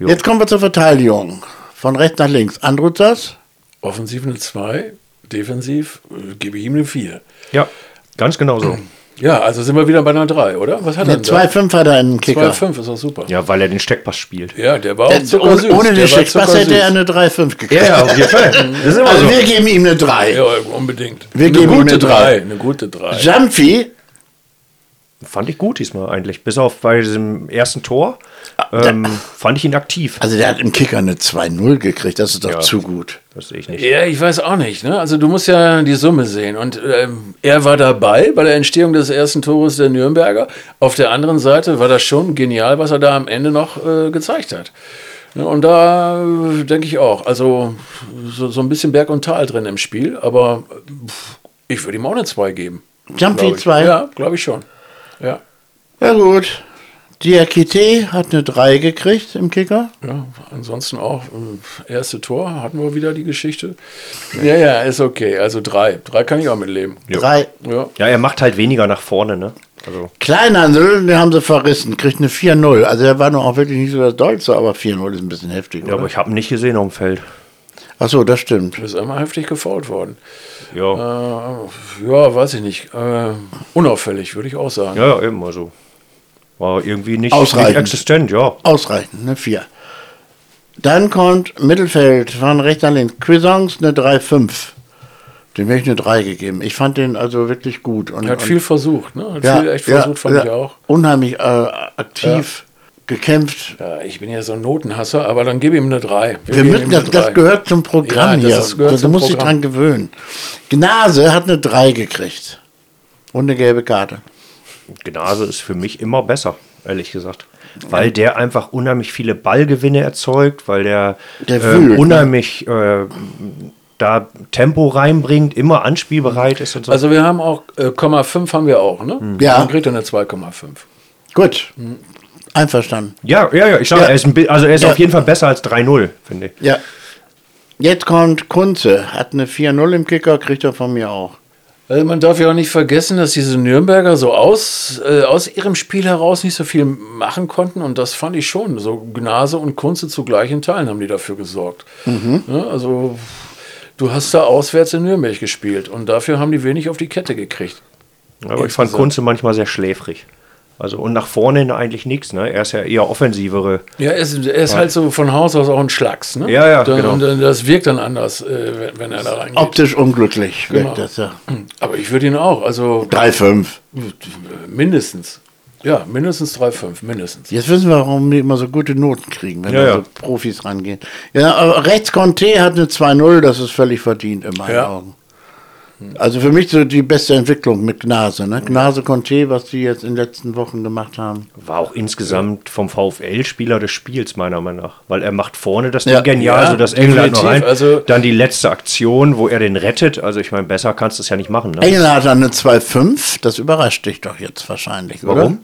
S1: Jetzt kommen wir zur Verteidigung. Von rechts nach links. Andrutzas?
S3: Offensiv eine 2, defensiv äh, gebe ich ihm eine 4.
S2: Ja, ganz genau so.
S3: Ja, also sind wir wieder bei einer 3, oder? Was hat
S1: er denn? 2,5 hat er einen Kicker.
S3: 2,5 ist auch super.
S2: Ja, weil er den Steckpass spielt.
S3: Ja, der war
S1: auch zuckersüß. Ohne, ohne den Steckpass hätte er eine 3,5 gekriegt.
S2: Ja, ja, auf jeden Fall.
S1: also so. wir geben ihm eine 3.
S3: Ja, unbedingt.
S1: Wir eine geben ihm eine 3.
S3: Eine gute 3.
S1: Jamfi
S2: Fand ich gut diesmal eigentlich. Bis auf bei diesem ersten Tor ähm, fand ich ihn aktiv.
S1: Also der hat im Kicker eine 2-0 gekriegt, das ist doch ja, zu gut.
S3: Das sehe ich nicht. Ja, ich weiß auch nicht. Ne? Also du musst ja die Summe sehen. Und ähm, er war dabei bei der Entstehung des ersten Tores der Nürnberger. Auf der anderen Seite war das schon genial, was er da am Ende noch äh, gezeigt hat. Ja, Und da äh, denke ich auch, also so, so ein bisschen Berg und Tal drin im Spiel, aber pff, ich würde ihm auch eine 2 geben.
S1: Jumpy
S3: glaub ich.
S1: 2.
S3: Ja, glaube ich schon. Ja.
S1: Ja gut. Diakite hat eine 3 gekriegt im Kicker.
S3: Ja, ansonsten auch äh, erste Tor hatten wir wieder die Geschichte. Ja, ja, ist okay. Also drei. Drei kann ich auch mitleben.
S1: 3.
S3: Ja.
S2: Ja, er macht halt weniger nach vorne, ne? Also,
S1: Kleinhandel, den haben sie verrissen, kriegt eine 4-0. Also er war noch auch wirklich nicht so das Dollste, aber 4-0 ist ein bisschen heftig.
S2: ja, aber
S1: oder?
S2: ich habe ihn nicht gesehen auf dem Feld.
S1: Achso, das stimmt.
S3: Ist einmal heftig gefault worden.
S2: Ja,
S3: Äh, ja, weiß ich nicht. Äh, unauffällig, würde ich auch sagen.
S2: ja, ja eben, also. War irgendwie nicht,
S1: Ausreichend.
S2: nicht existent, ja.
S1: Ausreichend, eine 4. Dann kommt Mittelfeld von rechts an links. Cuisance eine 3-5. Dem hätte ich eine 3 gegeben. Ich fand den also wirklich gut. Und,
S3: Er hat
S1: und,
S3: viel versucht, ne? Hat
S1: ja,
S3: viel echt
S1: ja,
S3: versucht, fand
S1: ja,
S3: ich auch.
S1: Unheimlich äh, aktiv gekämpft.
S3: Ja, ich bin ja so ein Notenhasser, aber dann gebe ihm eine 3.
S1: Wir müssen, das, das gehört zum Programm
S3: Ja, das
S1: hier.
S3: gehört
S1: du musst dich dran gewöhnen. Gnase hat eine 3 gekriegt. Und eine gelbe Karte.
S2: Gnase ist für mich immer besser, ehrlich gesagt. Weil der einfach unheimlich viele Ballgewinne erzeugt, weil der,
S1: Der
S2: ähm,
S1: wühlt, ne?
S2: unheimlich äh, da Tempo reinbringt, immer anspielbereit ist und so.
S3: Also wir haben auch, äh, Komma 5 haben wir auch, ne?
S1: Ja.
S3: Dann kriegt er eine 2,5.
S1: Gut. Einverstanden.
S2: ja, ja, ja, ich sage,
S1: Ja.
S2: er ist, ein, also er ist
S1: Ja.
S2: auf jeden Fall besser als 3-0, finde ich.
S1: Ja. Jetzt kommt Kunze. Hat eine 4-0 im Kicker, kriegt er von mir auch.
S3: Also man darf ja auch nicht vergessen, dass diese Nürnberger so aus, äh, aus ihrem Spiel heraus nicht so viel machen konnten und das fand ich schon. So Gnase und Kunze zu gleichen Teilen haben die dafür gesorgt. Ja, also du hast da auswärts in Nürnberg gespielt und dafür haben die wenig auf die Kette gekriegt.
S2: Aber ich fand. Kunze manchmal sehr schläfrig. Also und nach vorne hin eigentlich nichts, ne? Er ist ja eher offensivere.
S3: Ja, er ist, er ist halt so von Haus aus auch ein Schlacks. Ne?
S2: Ja, ja,
S3: Dann,
S2: genau.
S3: Und dann, das wirkt dann anders, äh, wenn, wenn er da reingeht.
S1: Optisch unglücklich
S3: Genau.
S1: wirkt das ja.
S3: Aber ich würde ihn auch, also
S1: 3-5.
S3: mindestens. Ja, mindestens 3,5, mindestens.
S1: Jetzt wissen wir, warum die immer so gute Noten kriegen, wenn
S2: Ja,
S1: da
S2: ja.
S1: so Profis rangehen. Ja, aber rechts Conte hat eine 2-0, das ist völlig verdient in meinen
S3: Ja.
S1: Augen. Also für mich so die beste Entwicklung mit Gnase. Ne? Gnase Conte, was die jetzt in den letzten Wochen gemacht haben.
S2: War auch insgesamt vom VfL Spieler des Spiels, meiner Meinung nach. Weil er macht vorne das
S1: Ja.
S2: Ding genial,
S3: Ja,
S2: so das England noch rein.
S3: Also-
S2: Dann die letzte Aktion, wo er den rettet. Also ich meine, besser kannst du es ja nicht machen. Ne?
S1: England hat dann eine 2-5, das überrascht dich doch jetzt wahrscheinlich, oder?
S2: Warum?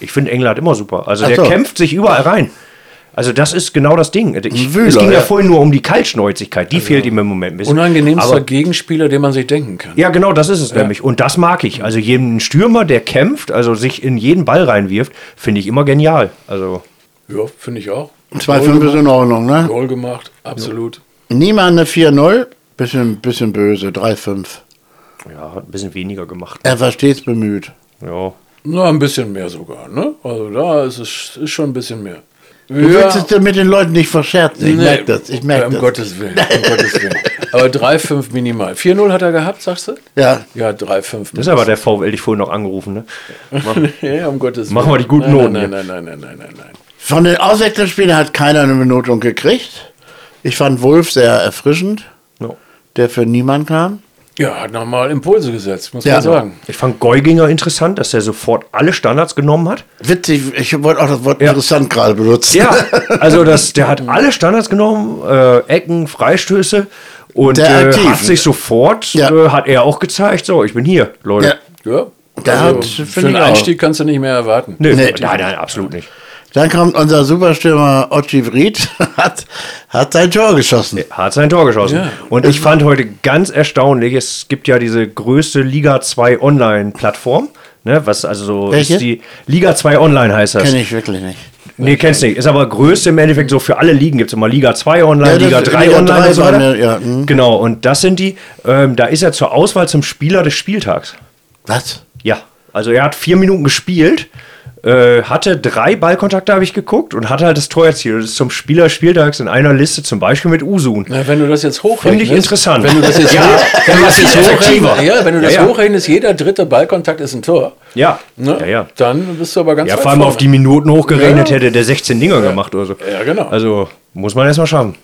S2: Ich finde England immer super. Also
S1: Ach
S2: der
S1: so.
S2: kämpft sich überall rein. Also das ist genau das Ding. Ich,
S1: Wühler,
S2: es ging ja,
S1: ja.
S2: vorhin nur um die Kaltschnäuzigkeit. Die fehlt ihm im Moment ein bisschen.
S3: Unangenehmster
S2: Aber,
S3: Gegenspieler, den man sich denken kann.
S2: ja, genau, das ist es nämlich. Und das mag ich. Also jeden Stürmer, der kämpft, also sich in jeden Ball reinwirft, finde ich immer genial. Also
S3: Ja, finde ich auch.
S1: 2-5 ist in Ordnung, ne?
S3: Goal gemacht, absolut.
S1: Niemann eine 4-0, bisschen, bisschen böse, 3-5.
S2: ja, hat ein bisschen weniger gemacht.
S1: Er war stets bemüht.
S2: Ja.
S3: Na, ein bisschen mehr sogar, ne? Also da ist es ist schon ein bisschen mehr.
S1: Du willst es dir mit den Leuten nicht verscherzen. Ich merke das. Ich
S3: ja,
S1: merke
S3: um
S1: das.
S3: Gottes Willen. Um Gottes Willen. Aber 3,5 minimal. 4-0 hat er gehabt, sagst du?
S1: Ja,
S3: Ja, 3,5.
S2: Das ist aber der VfL, dich vorhin noch angerufen, ne?
S3: ja, um Gottes Willen.
S2: Machen wir die guten
S3: nein,
S2: Noten
S3: Nein,
S2: hier.
S3: nein, nein, nein, nein, nein, nein.
S1: Von den Auswechselspielern hat keiner eine Benotung gekriegt. Ich fand Wolf sehr erfrischend,
S2: Ja.
S1: der für niemand kam.
S3: Ja, hat nochmal Impulse gesetzt, muss
S1: Ja.
S3: man sagen.
S2: Ich fand Geuginger interessant, dass er sofort alle Standards genommen hat.
S1: Witzig, ich wollte auch das Wort
S2: Ja.
S1: interessant gerade benutzen.
S2: Ja, also das, der hat alle Standards genommen, äh, Ecken, Freistöße und
S1: Der
S2: äh, hat sich sofort,
S1: Ja.
S2: äh, hat er auch gezeigt, so, ich bin hier, Leute.
S1: Ja.
S3: Ja.
S1: Der
S3: also,
S1: hat,
S3: für einen
S1: ich auch.
S3: Einstieg kannst du nicht mehr erwarten.
S2: Nee,
S1: Nee.
S2: nein, nein, absolut nicht.
S1: Dann kommt unser Superstürmer Ochi Vried, hat, hat sein Tor geschossen.
S2: Hat sein Tor geschossen.
S3: Ja.
S2: Und ich fand heute ganz erstaunlich, es gibt ja diese größte Liga 2 Online-Plattform, ne, was also so
S1: Welche?
S2: ist die Liga 2 Online heißt das.
S1: Kenne ich wirklich nicht.
S2: Nee, kennst nicht. Ist aber größte im Endeffekt so für alle Ligen. Gibt es immer Liga 2 online,
S1: Ja,
S2: Liga 3
S1: Liga
S2: online
S1: 3
S2: und so weiter.
S1: ja, hm.
S2: Genau, und das sind die, ähm, da ist er zur Auswahl zum Spieler des Spieltags.
S1: Was?
S2: Ja, also er hat vier Minuten gespielt, äh, hatte drei Ballkontakte, habe ich geguckt, und hatte halt das Tor erzielt. Das ist zum Spieler Spieltags in einer Liste, zum Beispiel mit Usun.
S3: Na, wenn du das jetzt hochrechnest.
S2: Finde ich interessant.
S3: Wenn du das jetzt,
S2: Ja,
S3: hoch, wenn du das jetzt hochrechnest, ja, wenn du das
S2: Ja, ja.
S3: hochrechnest, jeder dritte Ballkontakt ist ein Tor.
S2: Ja,
S3: Ne?
S2: ja, ja.
S3: Dann bist du aber ganz
S2: Ja, vor allem
S3: vorne.
S2: auf die Minuten hochgerechnet
S3: Ja.
S2: hätte der 16 Dinger gemacht oder so.
S3: Ja, genau.
S2: Also muss man erstmal schaffen.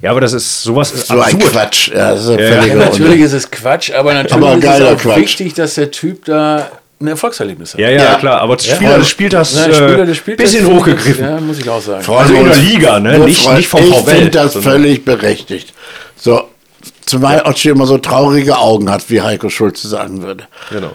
S2: Ja, aber das ist sowas ist
S1: So ein. Quatsch. Ja, das ist
S2: Ja,
S3: natürlich
S1: Unsinn.
S3: ist es Quatsch, aber natürlich
S1: Aber
S3: ist es auch
S1: Quatsch.
S3: wichtig, dass der Typ da ein Erfolgserlebnis hat.
S2: Ja, ja,
S1: Ja.
S2: klar, aber Spieler des Spieltags
S3: Ja,
S2: äh,
S3: Spieler des Spieltags
S2: bisschen
S3: finde ich
S2: hochgegriffen.
S3: Ja, muss ich auch sagen.
S2: Also in der Liga, ne? Nicht-
S1: freuen-
S2: nicht vom
S1: ich finde das
S2: sondern-
S1: völlig berechtigt. So, zumal Otschi immer so traurige Augen hat, wie Heiko Schulze sagen würde.
S2: Genau.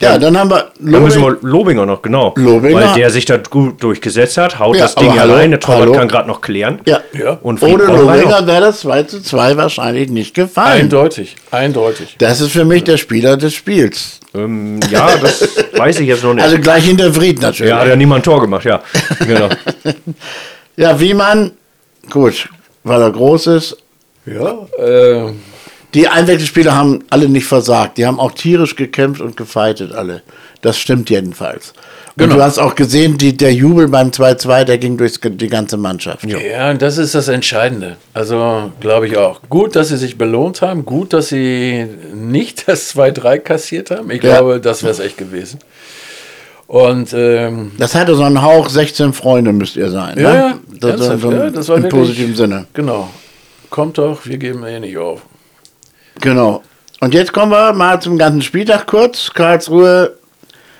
S1: Ja, dann haben wir
S2: Da müssen
S1: Lobing.
S2: wir Lobinger noch, genau.
S1: Lobinger.
S2: Weil der sich da gut durchgesetzt hat, haut
S1: Ja,
S2: das Ding
S1: hallo,
S2: alleine, Torwart kann gerade noch klären.
S1: Ja.
S3: Ja.
S2: Und
S1: Ohne. Lobinger wäre das 2 zu 2 wahrscheinlich nicht gefallen.
S3: Eindeutig, eindeutig.
S1: Das ist für mich der Spieler des Spiels.
S2: Ähm, ja, das weiß ich jetzt noch nicht.
S1: Also gleich hinter Fried natürlich.
S2: ja, hat ja niemand ein Tor gemacht, ja. Genau.
S1: Ja, wie man, gut, weil er groß ist.
S3: Ja, äh,
S1: Die Einwechselspieler haben alle nicht versagt. Die haben auch tierisch gekämpft und gefeitet alle. Das stimmt jedenfalls. Und
S3: Genau.
S1: du hast auch gesehen, die, der Jubel beim 2-2, der ging durch die ganze Mannschaft.
S3: ja, und das ist das Entscheidende. Also, glaube ich auch. Gut, dass sie sich belohnt haben. Gut, dass sie nicht das 2-3 kassiert haben. Ich
S1: Ja.
S3: glaube, das wäre es echt gewesen. Und ähm,
S1: Das hatte so einen Hauch, 16 Freunde müsst ihr sein.
S3: ja,
S1: ne? Das,
S3: ernsthaft,
S1: so,
S3: ja, das war
S1: Im
S3: wirklich,
S1: positiven Sinne.
S3: Genau. Kommt doch, wir geben eh nicht auf.
S1: Genau. Und jetzt kommen wir mal zum ganzen Spieltag kurz. Karlsruhe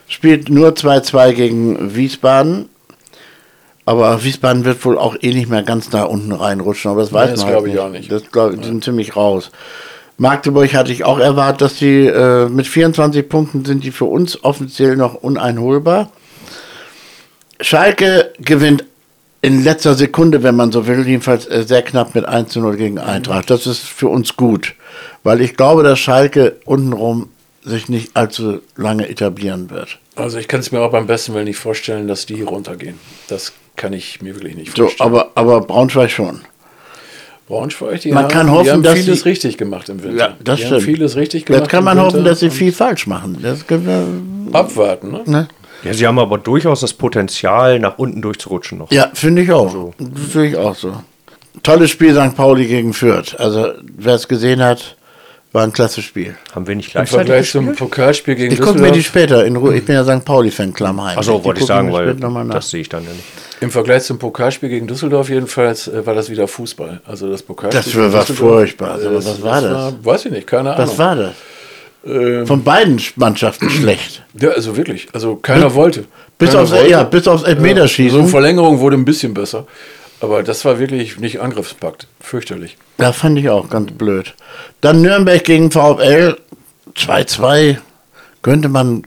S1: spielt nur 2-2 gegen Wiesbaden. Aber Wiesbaden wird wohl auch eh nicht mehr ganz da unten reinrutschen, aber das weiß
S3: das
S1: man
S3: glaube
S1: halt
S3: ich auch nicht.
S1: Das glaub, die sind ziemlich raus. Magdeburg hatte ich auch erwartet, dass die äh, mit 24 Punkten sind die für uns offiziell noch uneinholbar. Schalke gewinnt in letzter Sekunde, wenn man so will, jedenfalls äh, sehr knapp mit 1 zu 0 gegen Eintracht. Das ist für uns gut, weil ich glaube, dass Schalke untenrum sich nicht allzu lange etablieren wird.
S3: Also ich kann es mir auch beim besten Willen nicht vorstellen, dass die runtergehen. Das kann ich mir wirklich nicht
S1: So,
S3: vorstellen.
S1: aber, aber Braunschweig schon.
S3: Braunschweig, die
S1: Man
S3: haben,
S1: kann
S3: die
S1: hoffen,
S3: haben
S1: dass
S3: vieles
S1: sie-
S3: richtig gemacht im Winter.
S1: Ja, das
S3: die
S1: stimmt.
S3: Haben vieles richtig gemacht.
S1: Jetzt kann man hoffen, dass sie viel falsch machen. Das können wir,
S3: abwarten. Ne?
S1: ne?
S2: Ja, sie haben aber durchaus das Potenzial, nach unten durchzurutschen noch.
S1: Ja, finde ich auch. Finde ich auch so. Tolles Spiel St. Pauli gegen Fürth. Also, wer es gesehen hat, war ein klasse Spiel.
S2: Haben wir nicht
S3: Im
S2: gleichzeitig
S3: Vergleich zum? Pokalspiel gegen
S1: Ich gucke mir die
S3: Düsseldorf.
S1: später in Ruhe. Ich bin ja St. Pauli-Fan, Klammheim.
S2: Achso, wollte ich sagen, weil das sehe ich dann ja nicht.
S3: Im Vergleich zum Pokalspiel gegen Düsseldorf jedenfalls äh, war das wieder Fußball. Also das Pokalspiel.
S1: Das war
S3: gegen
S1: was
S3: Düsseldorf,
S1: Furchtbares.
S3: äh,
S1: Aber was war das?
S3: War, weiß ich nicht, keine Ahnung.
S1: Was war das?
S3: Ähm,
S1: Von beiden Mannschaften schlecht.
S3: ja, also wirklich. Also keiner wollte.
S1: Bis
S3: keiner
S1: aufs,
S3: wollte.
S1: ja, bis aufs Elfmeterschießen.
S3: So Verlängerung wurde ein bisschen besser. Aber das war wirklich nicht Angriffspakt. Fürchterlich.
S1: Da fand ich auch ganz blöd. Dann Nürnberg gegen VfL 2-2. Könnte man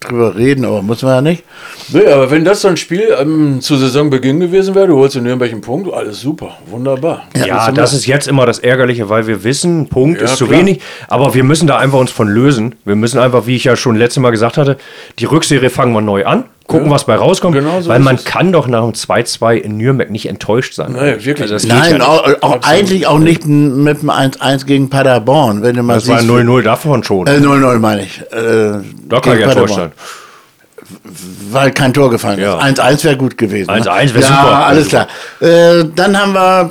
S1: drüber reden, aber muss man ja nicht.
S3: Nee, aber wenn das so ein Spiel ähm, zu Saisonbeginn gewesen wäre, du holst in Nürnberg einen Punkt, alles super, wunderbar.
S2: Ja,
S3: du
S2: das ist jetzt immer das Ärgerliche, weil wir wissen, Punkt
S3: Ja,
S2: ist zu
S3: klar.
S2: wenig, aber wir müssen da einfach uns von lösen. Wir müssen einfach, wie ich ja schon letztes Mal gesagt hatte, die Rückserie fangen wir neu an, gucken, was bei rauskommt,
S3: Genau so
S2: weil man
S3: es.
S2: kann doch nach dem 2-2 in Nürnberg nicht enttäuscht sein.
S3: Wirklich
S2: Also das
S3: nicht.
S2: geht
S1: Nein,
S2: ja
S1: auch, auch eigentlich auch nicht mit dem 1-1 gegen Paderborn, wenn du mal
S2: Das war
S1: siehst.
S2: 0-0 davon schon.
S1: Äh, 0-0 meine ich. Äh,
S2: da kann ich enttäuscht sein.
S1: Weil kein Tor gefallen ist.
S2: Ja.
S1: 1-1 wäre gut gewesen. ne?
S2: 1-1 wär
S1: ja,
S2: super.
S1: alles klar. Äh, dann haben wir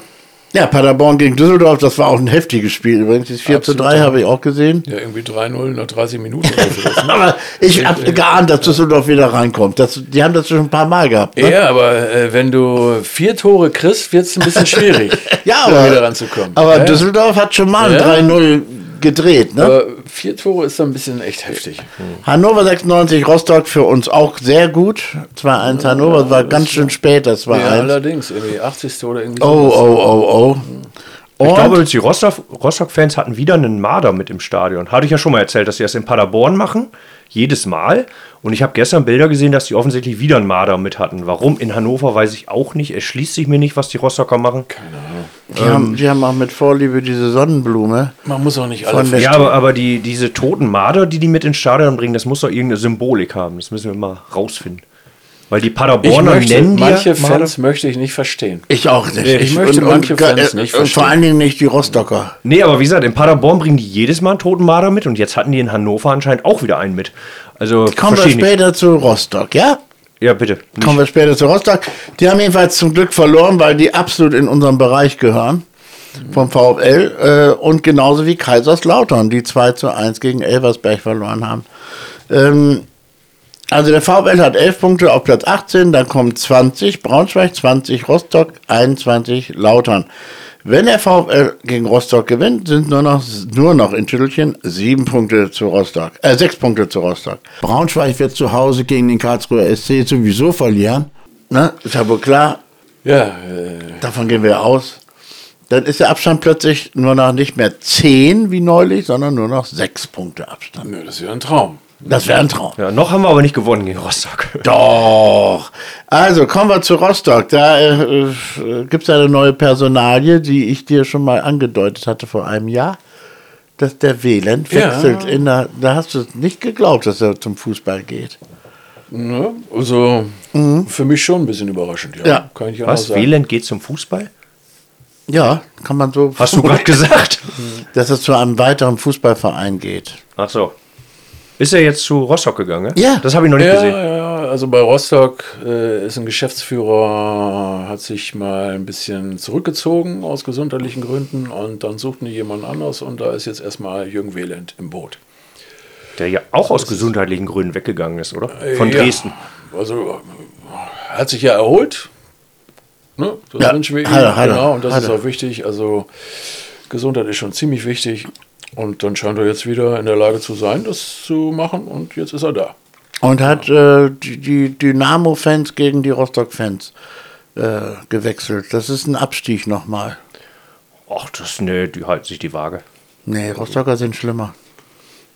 S1: ja, Paderborn gegen Düsseldorf. Das war auch ein heftiges Spiel. Übrigens, das 4 zu 3
S3: Absolut.
S1: habe ich auch gesehen.
S3: Ja, irgendwie 3-0 nach 30 Minuten.
S1: Aber ich habe geahnt, dass Düsseldorf wieder reinkommt. Das, die haben das schon ein paar Mal gehabt. Ne?
S3: ja, aber äh, wenn du vier Tore kriegst, wird es ein bisschen schwierig,
S1: Ja, aber,
S3: wieder ranzukommen.
S1: aber
S3: ja,
S1: Düsseldorf hat schon mal
S3: Ja.
S1: ein 3-0 gedreht. Ne?
S3: aber vier Tore ist dann ein bisschen echt heftig.
S1: Hannover 96, Rostock für uns auch sehr gut. 2-1 Hannover, das war ganz schön spät, das war
S3: Ja,
S1: 1.
S3: allerdings, irgendwie 80. oder irgendwie
S1: Oh, oh, oh, oh.
S2: Ich
S1: Und-
S2: glaube, die Rostock- Rostock-Fans hatten wieder einen Marder mit im Stadion. Hatte ich ja schon mal erzählt, dass sie das in Paderborn machen. Jedes Mal. Und ich habe gestern Bilder gesehen, dass die offensichtlich wieder einen Marder mit hatten. Warum? In Hannover weiß ich auch nicht. Es schließt sich mir nicht, was die Rostocker machen.
S1: Die, haben, die haben auch mit Vorliebe diese Sonnenblume.
S3: Man muss auch nicht alle
S1: Von
S2: Ja, aber, aber die, diese toten Marder, die die mit ins Stadion bringen, das muss doch irgendeine Symbolik haben. Das müssen wir mal rausfinden. Weil die
S3: Ich
S2: Paderborner
S3: möchte,
S2: nennen die ja
S3: manche
S2: Marder.
S3: Fans möchte ich nicht verstehen.
S1: Ich auch nicht.
S3: Ich möchte manche Fans nicht
S1: Und vor
S3: verstehen.
S1: allen Dingen nicht die Rostocker.
S2: Nee, aber wie gesagt, in Paderborn bringen die jedes Mal einen toten Marder mit und jetzt hatten die in Hannover anscheinend auch wieder einen mit. Also
S1: Kommen wir
S2: ich nicht.
S1: später zu Rostock, ja?
S2: Ja, bitte. Nicht.
S1: Kommen wir später zu Rostock. Die haben jedenfalls zum Glück verloren, weil die absolut in unserem Bereich gehören. Vom VfL. Äh, und genauso wie Kaiserslautern, die 2 zu 1 gegen Elversberg verloren haben. Ähm, also der VfL hat 11 Punkte auf Platz 18, dann kommen 20 Braunschweig, 20 Rostock, 21 Lautern. Wenn der VfL gegen Rostock gewinnt, sind nur noch, nur noch in Tüttelchen sieben Punkte zu Rostock, äh, sechs Punkte zu Rostock.
S4: Braunschweig wird zu Hause gegen den Karlsruher SC sowieso verlieren.
S1: Ne? Ist ja wohl klar,
S3: Ja, äh,
S1: davon gehen wir aus. Dann ist der Abstand plötzlich nur noch nicht mehr zehn wie neulich, sondern nur noch sechs Punkte Abstand.
S3: nö, das ist ja ein Traum.
S1: Das wäre ein Traum.
S2: Ja, noch haben wir aber nicht gewonnen gegen Rostock.
S1: Doch. Also kommen wir zu Rostock. Da äh, äh, gibt es eine neue Personalie, die ich dir schon mal angedeutet hatte vor einem Jahr. Dass der
S3: Ja.
S1: wechselt in der. Da hast du nicht geglaubt, dass er zum Fußball geht.
S3: Ne? Also für mich schon ein bisschen überraschend, ja.
S1: Ja.
S3: Kann ich ja auch
S2: Was?
S3: sagen.
S2: Wieland geht zum Fußball?
S1: Ja, kann man so.
S2: Hast du gerade gesagt?
S1: Dass es zu einem weiteren Fußballverein geht.
S2: Ach so. Ist er jetzt zu Rostock gegangen?
S1: Ja.
S2: Das habe ich noch nicht
S3: Ja,
S2: gesehen.
S3: ja, also bei Rostock äh, ist ein Geschäftsführer, hat sich mal ein bisschen zurückgezogen aus gesundheitlichen Gründen und dann suchten die jemand anders und da ist jetzt erstmal Jürgen Wehland im Boot.
S2: Der ja auch aus gesundheitlichen Gründen weggegangen ist, oder? Von
S3: Ja,
S2: Dresden.
S3: Also äh, hat sich ja erholt. Ne? Das
S1: Ja,
S3: wünschen wir ihm.
S1: er, hat er,
S3: genau, und das
S1: hat
S3: ist auch wichtig. Also Gesundheit ist schon ziemlich wichtig. Und dann scheint er jetzt wieder in der Lage zu sein, das zu machen. Und jetzt ist er da.
S1: Und hat äh, die, die Dynamo-Fans gegen die Rostock-Fans äh, gewechselt. Das ist ein Abstieg nochmal.
S2: Ach, das, nee, die halten sich die Waage.
S1: Nee, Rostocker sind schlimmer.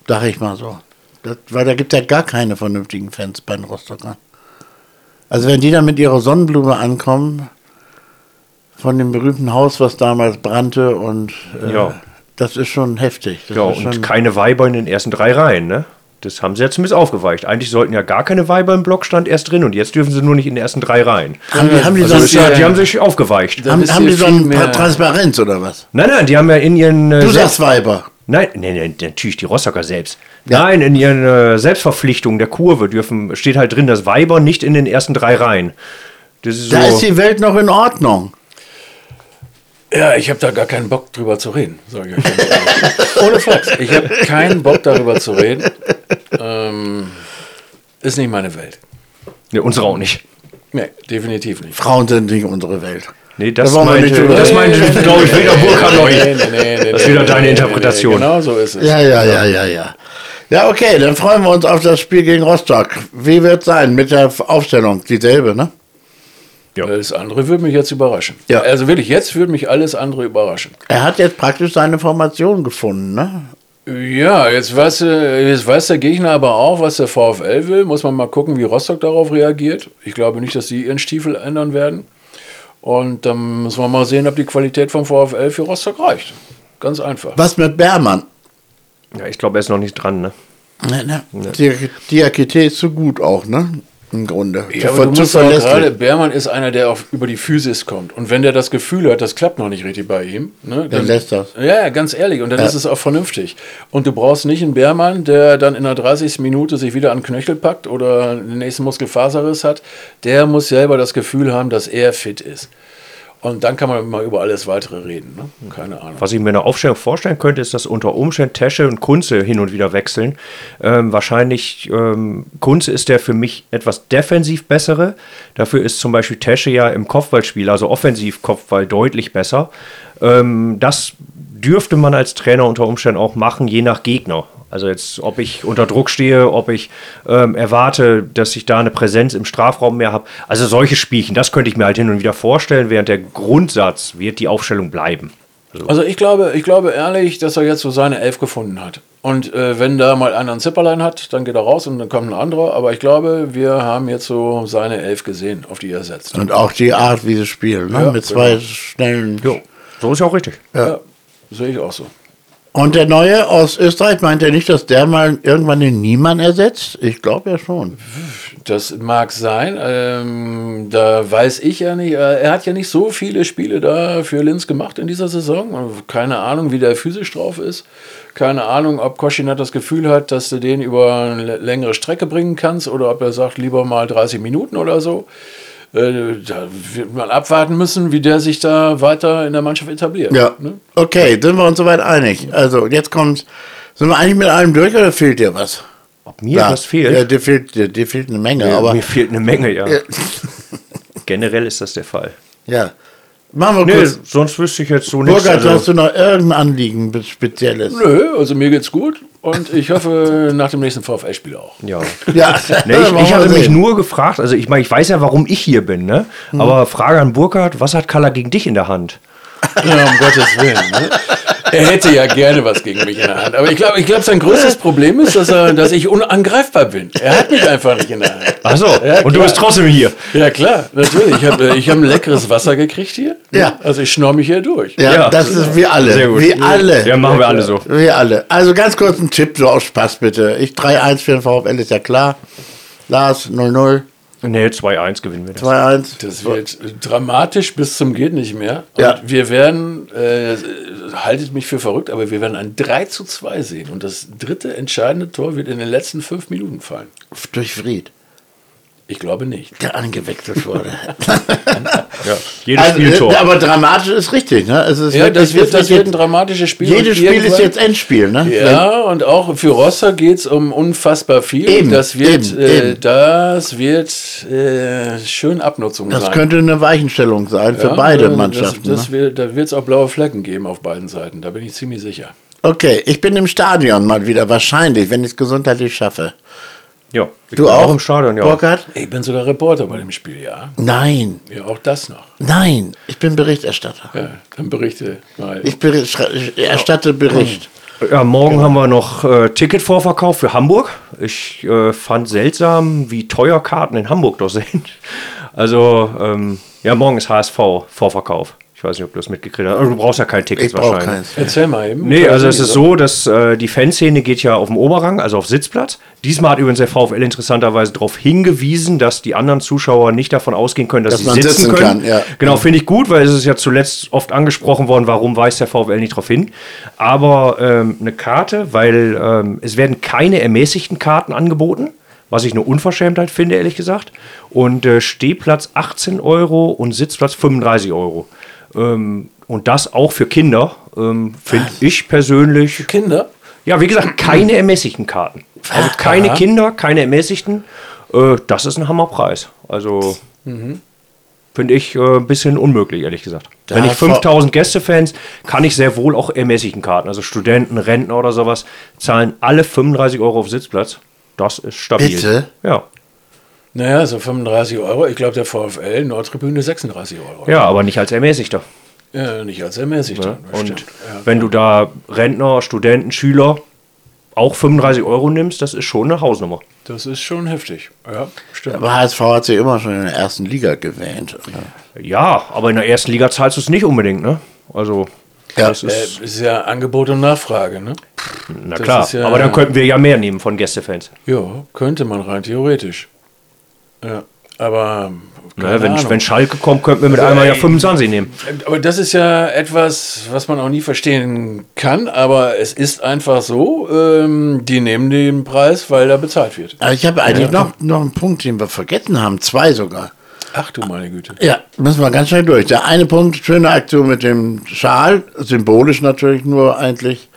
S1: Sag ich mal so. Das, weil da gibt es ja gar keine vernünftigen Fans bei den Rostockern. Also wenn die dann mit ihrer Sonnenblume ankommen, von dem berühmten Haus, was damals brannte und äh,
S2: Ja.
S1: Das ist schon heftig. Das
S2: Ja,
S1: ist
S2: und
S1: schon,
S2: keine Weiber in den ersten drei Reihen, ne? Das haben sie ja zumindest aufgeweicht. Eigentlich sollten ja gar keine Weiber im Blockstand erst drin und jetzt dürfen sie nur nicht in den ersten drei Reihen.
S1: haben die, haben die,
S3: Also
S1: so,
S2: Ja,
S3: ja-
S2: die haben sich aufgeweicht.
S1: Haben, haben die so ein
S3: mehr.
S1: Transparenz oder was?
S2: Nein, nein, die haben ja in ihren. Äh,
S1: Du sagst Weiber.
S2: Nein, nein, nein, natürlich die Rostocker selbst. Nein, in ihren äh, Selbstverpflichtungen der Kurve dürfen, steht halt drin, dass Weiber nicht in den ersten drei Reihen. Das ist so.
S1: Da ist die Welt noch in Ordnung.
S3: Ja, ich habe da gar keinen Bock drüber zu reden, sage ich euch. Ohne Flachs. Ich habe keinen Bock darüber zu reden. Ähm, ist nicht meine Welt.
S2: nee, unsere auch nicht.
S3: Nee, definitiv nicht.
S1: Frauen sind nicht unsere Welt.
S2: Nee, das
S1: Da wollen wir
S2: meinte,
S1: nicht
S2: das meinte glaube ich, wieder Burkhard.
S3: Nee, nee, nee, nee,
S2: Das ist
S3: nee,
S2: wieder
S3: nee,
S2: deine
S3: nee,
S2: Interpretation.
S3: Nee, genau so ist es.
S1: Ja, ja, ja, ja, ja. Ja, okay, dann freuen wir uns auf das Spiel gegen Rostock. Wie wird es sein mit der Aufstellung? Dieselbe, ne?
S3: Alles andere würde mich jetzt überraschen.
S1: Ja.
S3: Also wirklich, jetzt würde mich alles andere überraschen.
S1: Er hat jetzt praktisch seine Formation gefunden, ne?
S3: Ja, jetzt weiß, äh, jetzt weiß der Gegner aber auch, was der VfL will. Muss man mal gucken, wie Rostock darauf reagiert. Ich glaube nicht, dass sie ihren Stiefel ändern werden. Und dann müssen wir mal sehen, ob die Qualität vom VfL für Rostock reicht. Ganz einfach.
S1: Was mit Bermann?
S2: Ja, ich glaube, er ist noch nicht dran, ne?
S1: Ne, ne. Die, Diakite ist zu gut auch, ne? Im Grunde.
S3: Ja, aber du musst auch
S1: verlässlich.
S3: gerade, Beermann ist einer, der auf, über die Physis kommt. Und wenn der das Gefühl hat, das klappt noch nicht richtig bei ihm, ne,
S1: Dann lässt das.
S3: Ja, ganz ehrlich. Und dann
S1: Ja.
S3: ist es auch vernünftig. Und du brauchst nicht einen Beermann, der dann in der 30. Minute sich wieder an den Knöchel packt oder den nächsten Muskelfaserriss hat. Der muss selber das Gefühl haben, dass er fit ist. Und dann kann man mal über alles weitere reden. Ne? Keine Ahnung.
S2: Was ich mir in der Aufstellung vorstellen könnte, ist, dass unter Umständen Tesche und Kunze hin und wieder wechseln. Ähm, wahrscheinlich ähm, Kunze ist der für mich etwas defensiv bessere. Dafür ist zum Beispiel Tesche ja im Kopfballspiel, also offensiv Kopfball, deutlich besser. Ähm, das dürfte man als Trainer unter Umständen auch machen, je nach Gegner. Also jetzt, ob ich unter Druck stehe, ob ich ähm, erwarte, dass ich da eine Präsenz im Strafraum mehr habe. Also solche Spielchen, das könnte ich mir halt hin und wieder vorstellen, während der Grundsatz wird die Aufstellung bleiben.
S3: Also ich glaube, ich glaube ehrlich, dass er jetzt so seine Elf gefunden hat. Und äh, wenn da mal einer ein Zipperlein hat, dann geht er raus und dann kommt ein anderer. Aber ich glaube, wir haben jetzt so seine Elf gesehen, auf die er setzt.
S1: Und auch die Art, wie sie spielen, ne?
S3: Ja,
S1: mit zwei
S3: genau.
S1: schnellen.
S2: Jo, so ist ja auch richtig.
S3: Ja, sehe ich auch so.
S1: Und der Neue aus Österreich meint er nicht, dass der mal irgendwann den Niemann ersetzt? Ich glaube ja schon.
S3: Das mag sein. Ähm, da weiß ich ja nicht. äh, Er hat ja nicht so viele Spiele da für Linz gemacht in dieser Saison. Keine Ahnung, wie der physisch drauf ist. Keine Ahnung, ob Koschinat das Gefühl hat, dass du den über eine längere Strecke bringen kannst oder ob er sagt, lieber mal 30 Minuten oder so. Äh, Da wird man abwarten müssen, wie der sich da weiter in der Mannschaft etabliert.
S1: Ja.
S3: Ne?
S1: Okay, sind wir uns soweit einig. Also jetzt kommt. Sind wir eigentlich mit allem durch oder fehlt dir was?
S2: Ob mir was fehlt?
S1: Ja, dir fehlt, dir, dir fehlt eine Menge,
S2: Ja,
S1: aber
S2: mir fehlt eine Menge, ja.
S1: Ja.
S2: Generell ist das der Fall.
S1: ja. Machen wir
S2: Nee,
S1: kurz.
S2: sonst wüsste ich jetzt so nichts.
S1: Burkhard,
S2: Also,
S1: hast du noch irgendein Anliegen Spezielles?
S3: Nö, also mir geht's gut und ich hoffe nach dem nächsten VfL-Spiel auch.
S2: ja.
S1: Ja,
S2: Nee, ich, ich hatte mich nur gefragt, also ich meine, ich weiß ja, warum ich hier bin, ne? Aber Frage an Burkhard, was hat Kalla gegen dich in der Hand?
S3: Ja, um Gottes Willen. Ne? Er hätte ja gerne was gegen mich in der Hand. Aber ich glaube, ich glaub, sein größtes Problem ist, dass, er, dass ich unangreifbar bin. Er hat mich einfach nicht in der Hand.
S2: Achso,
S3: Ja,
S2: und du bist trotzdem hier.
S3: Ja, klar, natürlich. Ich habe ich hab ein leckeres Wasser gekriegt hier.
S1: Ja.
S3: Also ich schnorr mich hier durch.
S1: Ja,
S2: Ja.
S1: das ist wir alle.
S2: Sehr gut.
S1: Wir alle.
S2: Ja, machen wir alle so.
S1: Wir alle. Also ganz kurz ein Tipp, so aus Spaß bitte. Ich 3-1 für den VfL ist ja klar. Lars 0-0,
S2: Nee, 2-1 gewinnen wir das.
S1: 2-1.
S3: Das wird dramatisch bis zum geht nicht mehr. Und
S1: Ja.
S3: wir werden, äh, haltet mich für verrückt, aber wir werden ein 3 zu 2 sehen. Und das dritte entscheidende Tor wird in den letzten fünf Minuten fallen.
S1: Durch Fried,
S3: Ich glaube nicht.
S1: der angewechselt wurde.
S2: Ja, jedes
S1: also,
S2: Spieltor.
S1: äh, aber dramatisch ist richtig, ne? Es ist
S3: Ja,
S1: wirklich-
S3: das wird, das wird ein dramatisches Spiel.
S1: Jedes Spiel ist jetzt Endspiel, ne?
S3: Ja, und auch für Rossa geht es um unfassbar viel.
S1: Eben,
S3: das wird,
S1: eben,
S3: äh,
S1: eben.
S3: das wird äh, schön Abnutzung
S1: Das
S3: sein.
S1: könnte eine Weichenstellung sein für
S3: Ja,
S1: beide
S3: äh,
S1: Mannschaften.
S3: Das, das
S1: ne?
S3: wird, da wird es auch blaue Flecken geben auf beiden Seiten, da bin ich ziemlich sicher.
S1: Okay, ich bin im Stadion mal wieder, wahrscheinlich, wenn ich es gesundheitlich schaffe.
S2: Ja,
S1: Du auch?
S2: im Stadion, ja.
S1: Burkhard?
S3: Ich bin sogar Reporter bei dem Spiel, ja.
S1: Nein,
S3: Ja, auch das noch.
S1: nein, ich bin Berichterstatter.
S3: Ja, dann berichte mal.
S1: Ich, bericht, ich erstatte Bericht.
S2: Ja, morgen haben wir noch äh, Ticketvorverkauf für Hamburg. Ich äh, fand seltsam, wie teuer Karten in Hamburg doch sind. Also, ähm, ja, morgen ist HSV-Vorverkauf. Ich weiß nicht, ob du das mitgekriegt hast. Aber du brauchst ja kein Ticket wahrscheinlich.
S1: keins.
S3: Erzähl mal eben.
S2: Nee, also es ist so, dass äh, die Fanszene geht ja auf dem Oberrang, also auf Sitzplatz. Diesmal hat übrigens der VfL interessanterweise darauf hingewiesen, dass die anderen Zuschauer nicht davon ausgehen können, dass,
S1: Dass
S2: sie
S1: man
S2: sitzen
S1: sitzen
S2: können.
S1: kann, ja.
S2: Genau, finde ich gut, weil es ist ja zuletzt oft angesprochen worden, warum weist der VfL nicht darauf hin. Aber ähm, eine Karte, weil ähm, es werden keine ermäßigten Karten angeboten, was ich eine Unverschämtheit finde, ehrlich gesagt. Und äh, Stehplatz 18 Euro und Sitzplatz 35 Euro. Ähm, und das auch für Kinder, ähm, finde ich persönlich
S3: Kinder.
S2: ja, wie gesagt, keine ermäßigten Karten. Also keine
S3: Aha.
S2: Kinder, keine ermäßigten. Äh, das ist ein Hammerpreis. Also finde ich äh, ein bisschen unmöglich, ehrlich gesagt.
S1: Da
S2: Wenn ich
S1: hat
S2: 5000 Gästefans, kann ich sehr wohl auch ermäßigten Karten. Also Studenten, Rentner oder sowas, zahlen alle 35 Euro auf Sitzplatz. Das ist stabil.
S1: Bitte?
S2: Ja.
S3: Naja, so 35 Euro. Ich glaube, der VfL Nordtribüne 36 Euro.
S2: ja, aber nicht als ermäßigter.
S3: Ja, nicht als ermäßigt.
S2: Ne?
S3: das
S2: Und
S3: stimmt. Ja.
S2: wenn du da Rentner, Studenten, Schüler auch 35 Euro nimmst, das ist schon eine Hausnummer.
S3: Das ist schon heftig. Ja, stimmt.
S1: Aber HSV hat sich immer schon in der ersten Liga gewähnt. Oder?
S2: Ja, aber in der ersten Liga zahlst du es nicht unbedingt, ne? Also,
S1: Ja.
S2: das
S3: Äh,
S2: ist,
S3: ist ja Angebot und Nachfrage, ne?
S2: na
S3: das
S2: klar.
S3: ja-
S2: aber dann könnten wir ja mehr nehmen von Gästefans.
S3: Ja, könnte man rein theoretisch. Ja, aber
S2: Ne, wenn,
S3: Ahnung.
S2: wenn Schalke kommt, könnten wir mit
S3: Also,
S2: einmal ja
S3: ey,
S2: 25 nehmen.
S3: Aber das ist ja etwas, was man auch nie verstehen kann, aber es ist einfach so, ähm, die nehmen den Preis, weil da bezahlt wird.
S1: Aber ich habe eigentlich noch, noch einen Punkt, den wir vergessen haben. Zwei sogar.
S3: Ach du meine Güte.
S1: Ja, müssen wir ganz schnell durch. Der eine Punkt, schöne Aktion mit dem Schal, symbolisch natürlich nur eigentlich.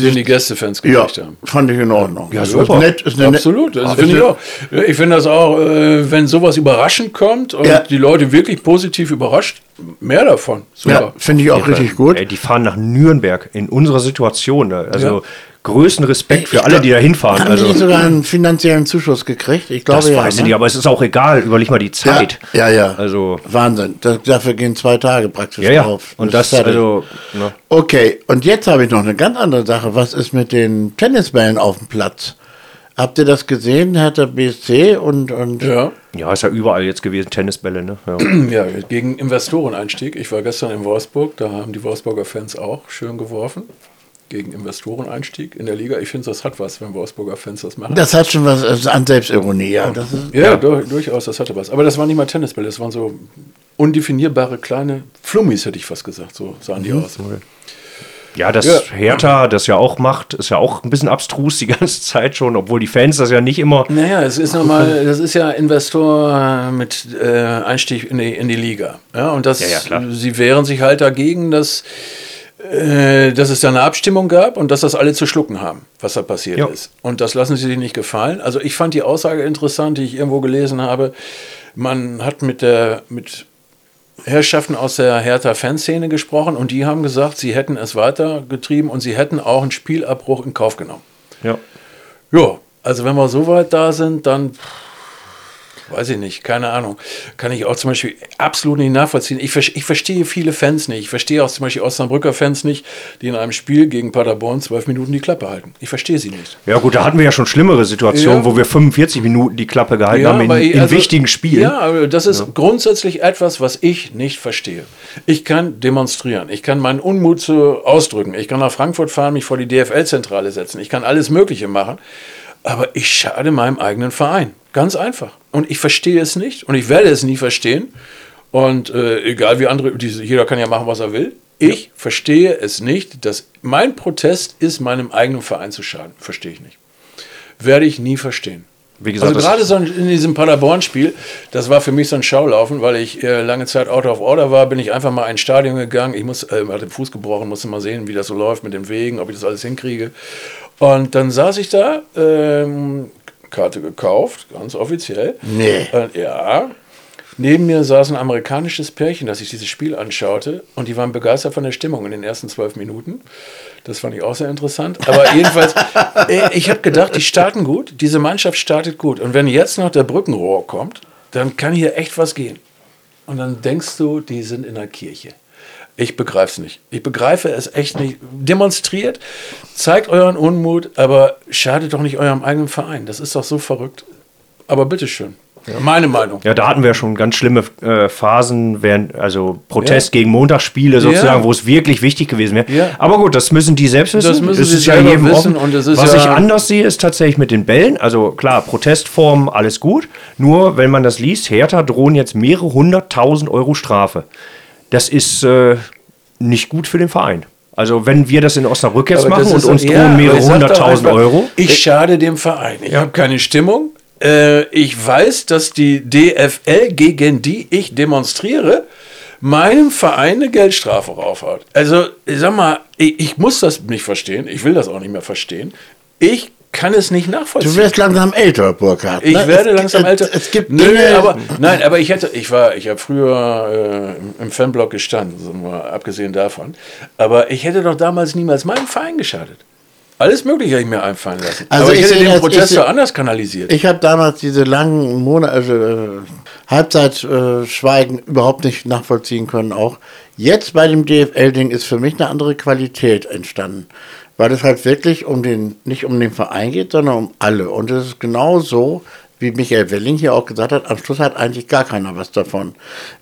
S3: Den die Gästefans
S1: Ja,
S3: gekriegt haben.
S1: fand ich in Ordnung.
S2: Ja,
S1: Also
S2: super.
S1: Ist nett, ist eine net-
S3: Absolut, das
S1: ist
S3: finde ich auch. Ja, Ich finde das auch, äh, wenn sowas überraschend kommt und
S1: Ja.
S3: die Leute wirklich positiv überrascht, mehr davon.
S1: Ja,
S3: Super.
S1: finde ich auch richtig gut.
S2: Ey, die fahren nach Nürnberg in unserer Situation. da. Also
S3: Ja.
S2: größten Respekt für
S1: Ich
S2: alle,
S1: glaub,
S2: die da hinfahren.
S1: Haben
S2: Also,
S1: die sogar einen finanziellen Zuschuss gekriegt? Ich glaube
S2: das
S1: ja.
S2: weiß ich
S1: ne?
S2: nicht, aber es ist auch egal. Überleg mal die Zeit.
S1: Ja, ja. ja.
S2: Also,
S1: Wahnsinn. Das, dafür gehen zwei Tage praktisch
S2: ja, ja.
S1: drauf.
S2: Und das,
S1: ist fertig.
S2: also, ne.
S1: Okay, und jetzt habe ich noch eine ganz andere Sache. Was ist mit den Tennisbällen auf dem Platz? Habt ihr das gesehen? Hertha BSC und, und
S3: Ja.
S2: ja, ist ja überall jetzt gewesen, Tennisbälle, ne? Ja.
S3: ja, gegen Investoreneinstieg. Ich war gestern in Wolfsburg, da haben die Wolfsburger Fans auch schön geworfen. Gegen Investoreneinstieg in der Liga. Ich finde, das hat was, wenn Wolfsburger Fans das machen.
S1: das hat schon was äh, an Selbstironie. Ja, das ist,
S3: ja,
S2: Ja.
S3: dur- durchaus, das hatte was. Aber das waren nicht mal Tennisbälle, das waren so undefinierbare kleine Flummis, hätte ich fast gesagt. So sahen die aus.
S2: Ja, das
S3: Ja.
S2: Hertha das ja auch macht, ist ja auch ein bisschen abstrus die ganze Zeit schon, obwohl die Fans das ja nicht immer.
S3: Naja, es ist nochmal, das ist ja Investor mit äh, Einstieg in die, in die Liga. Ja, und das,
S2: Ja, ja, klar.
S3: sie wehren sich halt dagegen, dass, äh, dass es da eine Abstimmung gab und dass das alle zu schlucken haben, was da passiert ist. Und das lassen sie sich nicht gefallen. Also ich fand die Aussage interessant, die ich irgendwo gelesen habe. Man hat mit der, mit Herrschaften aus der Hertha-Fanszene gesprochen und die haben gesagt, sie hätten es weitergetrieben und sie hätten auch einen Spielabbruch in Kauf genommen.
S2: Ja.
S3: Ja, also wenn wir so weit da sind, dann weiß ich nicht, keine Ahnung. Kann ich auch zum Beispiel absolut nicht nachvollziehen. Ich, ich verstehe viele Fans nicht. Ich verstehe auch zum Beispiel Osnabrücker Fans nicht, die in einem Spiel gegen Paderborn zwölf Minuten die Klappe halten. Ich verstehe sie nicht.
S2: Ja gut, da hatten wir ja schon schlimmere Situationen,
S3: Ja.
S2: wo wir 45 Minuten die Klappe gehalten
S3: Ja,
S2: haben in, in
S3: also-
S2: wichtigen Spielen.
S3: Ja, das ist grundsätzlich etwas, was ich nicht verstehe. Ich kann demonstrieren, ich kann meinen Unmut zu ausdrücken, ich kann nach Frankfurt fahren, mich vor die DFL-Zentrale setzen, ich kann alles Mögliche machen, aber ich schade meinem eigenen Verein. Ganz einfach. Und ich verstehe es nicht und ich werde es nie verstehen. Und äh, egal wie andere, jeder kann ja machen, was er will. Ich verstehe es nicht, dass mein Protest ist, meinem eigenen Verein zu schaden. Verstehe ich nicht. Werde ich nie verstehen.
S2: Wie gesagt,
S3: also gerade so in diesem Paderborn-Spiel, das war für mich so ein Schaulaufen, weil ich äh, lange Zeit out of order war, bin ich einfach mal ins Stadion gegangen. Ich muss, äh, hatte den Fuß gebrochen, musste mal sehen, wie das so läuft mit den Wegen, ob ich das alles hinkriege. Und dann saß ich da, ähm, Karte gekauft, ganz offiziell.
S1: Nee.
S3: Äh, ja. Neben mir saß ein amerikanisches Pärchen, das sich dieses Spiel anschaute und die waren begeistert von der Stimmung in den ersten zwölf Minuten. Das fand ich auch sehr interessant. Aber jedenfalls, äh, ich habe gedacht, die starten gut, diese Mannschaft startet gut. Und wenn jetzt noch der Brückenrohr kommt, dann kann hier echt was gehen. Und dann denkst du, die sind in der Kirche. Ich begreife es nicht. Ich begreife es echt nicht. Demonstriert, zeigt euren Unmut, aber schadet doch nicht eurem eigenen Verein. Das ist doch so verrückt. Aber bitteschön. Meine Meinung.
S2: Ja, da hatten wir schon ganz schlimme äh, Phasen, während, also Protest
S3: Ja.
S2: gegen Montagsspiele sozusagen,
S3: Ja.
S2: wo es wirklich wichtig gewesen wäre.
S3: Ja.
S2: Aber gut, das müssen die selbst wissen.
S3: Das müssen sie
S2: ist ja jedem
S3: wissen
S2: offen.
S3: und es ist
S2: Was
S3: ja-
S2: ich anders sehe, ist tatsächlich mit den Bällen. Also klar, Protestformen, alles gut. Nur, wenn man das liest, Hertha drohen jetzt mehrere hunderttausend Euro Strafe. Das ist äh, nicht gut für den Verein. Also wenn wir das in Osnabrück jetzt
S3: Aber
S2: machen und uns drohen
S3: ja, aber
S2: mehrere hunderttausend Euro.
S3: Ich schade dem Verein. Ich habe keine Stimmung. Äh, ich weiß, dass die DFL, gegen die ich demonstriere, meinem Verein eine Geldstrafe raufhaut. Also, sag mal, ich, ich muss das nicht verstehen. Ich will das auch nicht mehr verstehen. Ich kann es nicht nachvollziehen.
S1: Du wirst langsam älter, Burkhard.
S3: Ich
S1: ne?
S3: werde
S1: es,
S3: langsam
S1: es,
S3: älter.
S1: Es gibt
S3: Nö,
S1: Dinge,
S3: aber nein, aber ich hätte, ich war, ich habe früher äh, im- Fanblock gestanden, so mal abgesehen davon. Aber ich hätte doch damals niemals meinem Verein geschadet. Alles Mögliche hätte ich mir einfallen lassen.
S1: Also
S3: aber ich,
S1: ich
S3: hätte den Protest
S1: ich-
S3: doch anders kanalisiert.
S1: Ich habe damals diese langen Monate, also äh, Halbzeitschweigen äh, überhaupt nicht nachvollziehen können. Auch jetzt bei dem DFL-Ding ist für mich eine andere Qualität entstanden, weil es halt wirklich um den nicht um den Verein geht, sondern um alle. Und es ist genau so, wie Michael Welling hier auch gesagt hat, am Schluss hat eigentlich gar keiner was davon.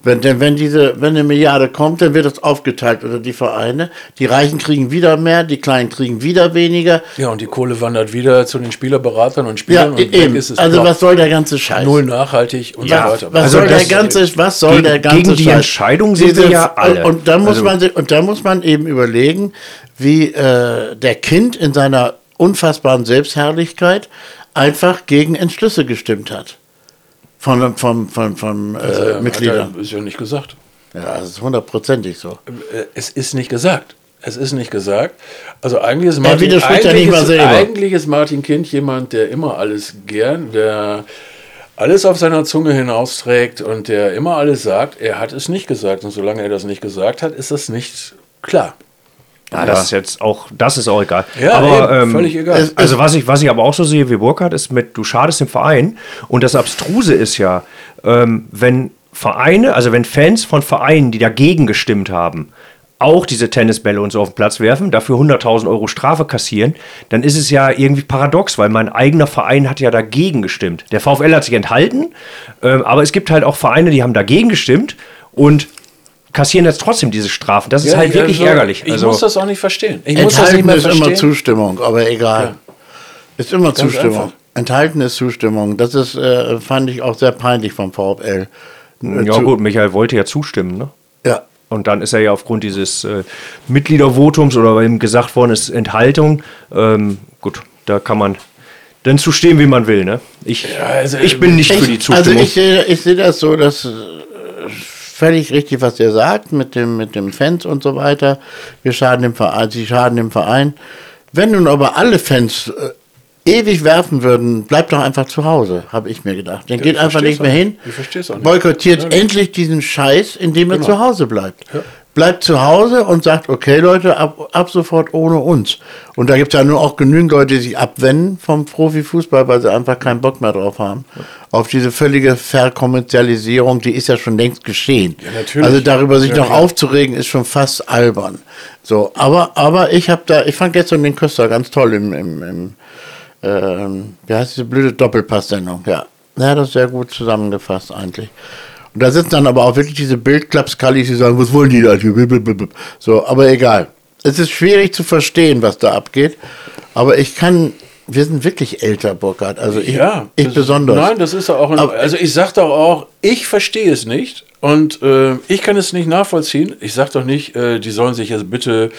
S1: Wenn, denn wenn diese, wenn eine Milliarde kommt, dann wird es aufgeteilt unter die Vereine. Die Reichen kriegen wieder mehr, die Kleinen kriegen wieder weniger.
S3: ja, und die Kohle wandert wieder zu den Spielerberatern und
S1: Ja,
S3: Spielern und weg
S1: eben.
S3: ist es
S1: Also
S3: plopp.
S1: was soll der ganze Scheiß?
S3: null nachhaltig und
S2: Ja,
S3: so weiter.
S1: Was
S2: Also
S1: soll
S2: das-
S1: der ganze, was soll
S2: gegen-
S1: der ganze
S2: gegen die
S1: Scheiß?
S2: Entscheidung sind wir ja alle.
S1: Und, und da muss
S2: Also-
S1: man sich- und da muss man eben überlegen, wie äh, der Kind in seiner unfassbaren Selbstherrlichkeit einfach gegen Entschlüsse gestimmt hat. Von, von, von, von äh,
S3: Also, hat
S1: Mitgliedern.
S3: er- Ist ja nicht gesagt.
S1: Ja, das ist hundertprozentig so.
S3: Äh, Es ist nicht gesagt. Es ist nicht gesagt. Also eigentlich ist Martin,
S1: ja
S3: eigentlich
S1: nicht mal
S3: ist, eigentlich ist Martin Kind jemand, der immer alles gern, der alles auf seiner Zunge hinausträgt und der immer alles sagt. Er hat es nicht gesagt. Und solange er das nicht gesagt hat, ist das nicht klar.
S2: Ja, das ist jetzt auch, das ist auch egal.
S3: Ja,
S2: aber,
S3: eben,
S2: ähm,
S3: völlig egal.
S2: Also was ich, was ich aber auch so sehe wie Burkhardt, ist mit, du schadest dem Verein. Und das Abstruse ist ja, ähm, wenn Vereine, also wenn Fans von Vereinen, die dagegen gestimmt haben, auch diese Tennisbälle und so auf den Platz werfen, dafür 100.000 Euro Strafe kassieren, dann ist es ja irgendwie paradox, weil mein eigener Verein hat ja dagegen gestimmt. Der VfL hat sich enthalten, ähm, aber es gibt halt auch Vereine, die haben dagegen gestimmt und kassieren jetzt trotzdem diese Strafen. Das ist
S3: Ja,
S2: halt wirklich
S3: also,
S2: ärgerlich.
S3: Ich
S2: Also,
S3: muss das auch nicht verstehen. Ich muss das nicht
S1: Enthalten
S3: mehr
S1: ist immer. Zustimmung, aber egal.
S3: Ja.
S1: Ist immer Zustimmung.
S3: einfach.
S1: Enthalten ist Zustimmung. Das ist, äh, fand ich auch sehr peinlich vom VfL. Äh,
S2: ja
S1: zu-
S2: gut, Michael wollte ja zustimmen, ne?
S1: Ja.
S2: Und dann ist er ja aufgrund dieses äh, Mitgliedervotums oder weil ihm gesagt worden ist, Enthaltung, ähm, gut, da kann man dann zu stehen, wie man will, ne? Ich,
S3: also,
S2: ich bin nicht für die
S1: Ich- Also
S2: Zustimmung.
S1: ich sehe, ich sehe das so, dass äh, völlig richtig, was er sagt mit dem, mit dem Fans und so weiter. Wir schaden dem Verein, sie schaden dem Verein. Wenn nun aber alle Fans äh, ewig werfen würden, bleibt doch einfach zu Hause, habe ich mir gedacht. Dann geht
S3: ich
S1: einfach nicht mehr hin. Boykottiert
S3: Ja, genau.
S1: endlich diesen Scheiß, indem er zu Hause bleibt. Bleibt zu Hause und sagt, okay Leute, ab, ab sofort ohne uns. Und da gibt es ja nur auch genügend Leute, die sich abwenden vom Profifußball, weil sie einfach keinen Bock mehr drauf haben. Auf diese völlige Verkommerzialisierung, die ist ja schon längst geschehen.
S3: natürlich.
S1: Also darüber sich
S3: Ja,
S1: noch
S3: klar.
S1: aufzuregen, ist schon fast albern. So, aber, aber ich habe da, ich fand gestern den Köster ganz toll im, im, im ähm, wie heißt diese blöde Doppelpass-Sendung? Ja. ja, das ist sehr gut zusammengefasst eigentlich. Und da sitzen dann aber auch wirklich diese Bildklapskallis, die sagen, was wollen die da? So, aber egal. Es ist schwierig zu verstehen, was da abgeht. Aber ich kann, wir sind wirklich älter, Burkhard. Also ich,
S3: Ja,
S1: ich
S3: das-
S1: besonders.
S3: Nein, das ist auch. Ein,
S1: Aber-
S3: also ich sage doch auch, ich verstehe es nicht und äh, ich kann es nicht nachvollziehen. Ich sage doch nicht, äh, die sollen sich jetzt bitte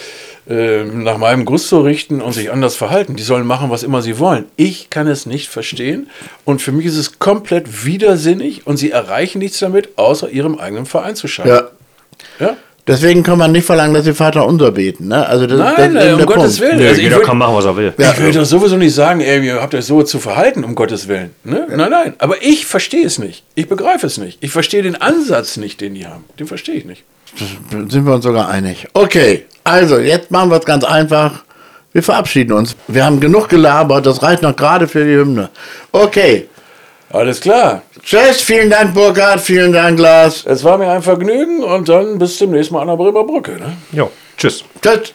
S3: äh, nach meinem Gusto richten und sich anders verhalten. Die sollen machen, was immer sie wollen. Ich kann es nicht verstehen und für mich ist es komplett widersinnig und sie erreichen nichts damit, außer ihrem eigenen Verein zu schaden.
S1: ja.
S3: Ja?
S1: Deswegen kann man nicht verlangen, dass sie Vater unser beten. Ne? Also das, das
S3: Nein,
S1: ist
S3: äh,
S1: eben
S3: um
S1: der
S3: Gottes
S1: Punkt.
S3: Willen.
S2: Nö,
S3: Also ich
S2: jeder
S3: würd-
S2: kann machen, was er will.
S3: Ich will doch sowieso nicht sagen, ey, ihr habt euch so zu verhalten, um Gottes Willen. Ne? Nein, nein. Aber ich verstehe es nicht. Ich begreife es nicht. Ich verstehe den Ansatz nicht, den die haben. Den verstehe ich nicht.
S1: sind wir uns sogar einig. Okay, also jetzt machen wir es ganz einfach. Wir verabschieden uns. Wir haben genug gelabert, das reicht noch gerade für die Hymne. Okay,
S3: Alles klar.
S1: Tschüss, vielen Dank Burkhard, vielen Dank Lars.
S3: Es war mir ein Vergnügen und dann bis zum nächsten Mal an der Bremer Brücke. Ne?
S2: Ja, tschüss.
S1: Tschüss.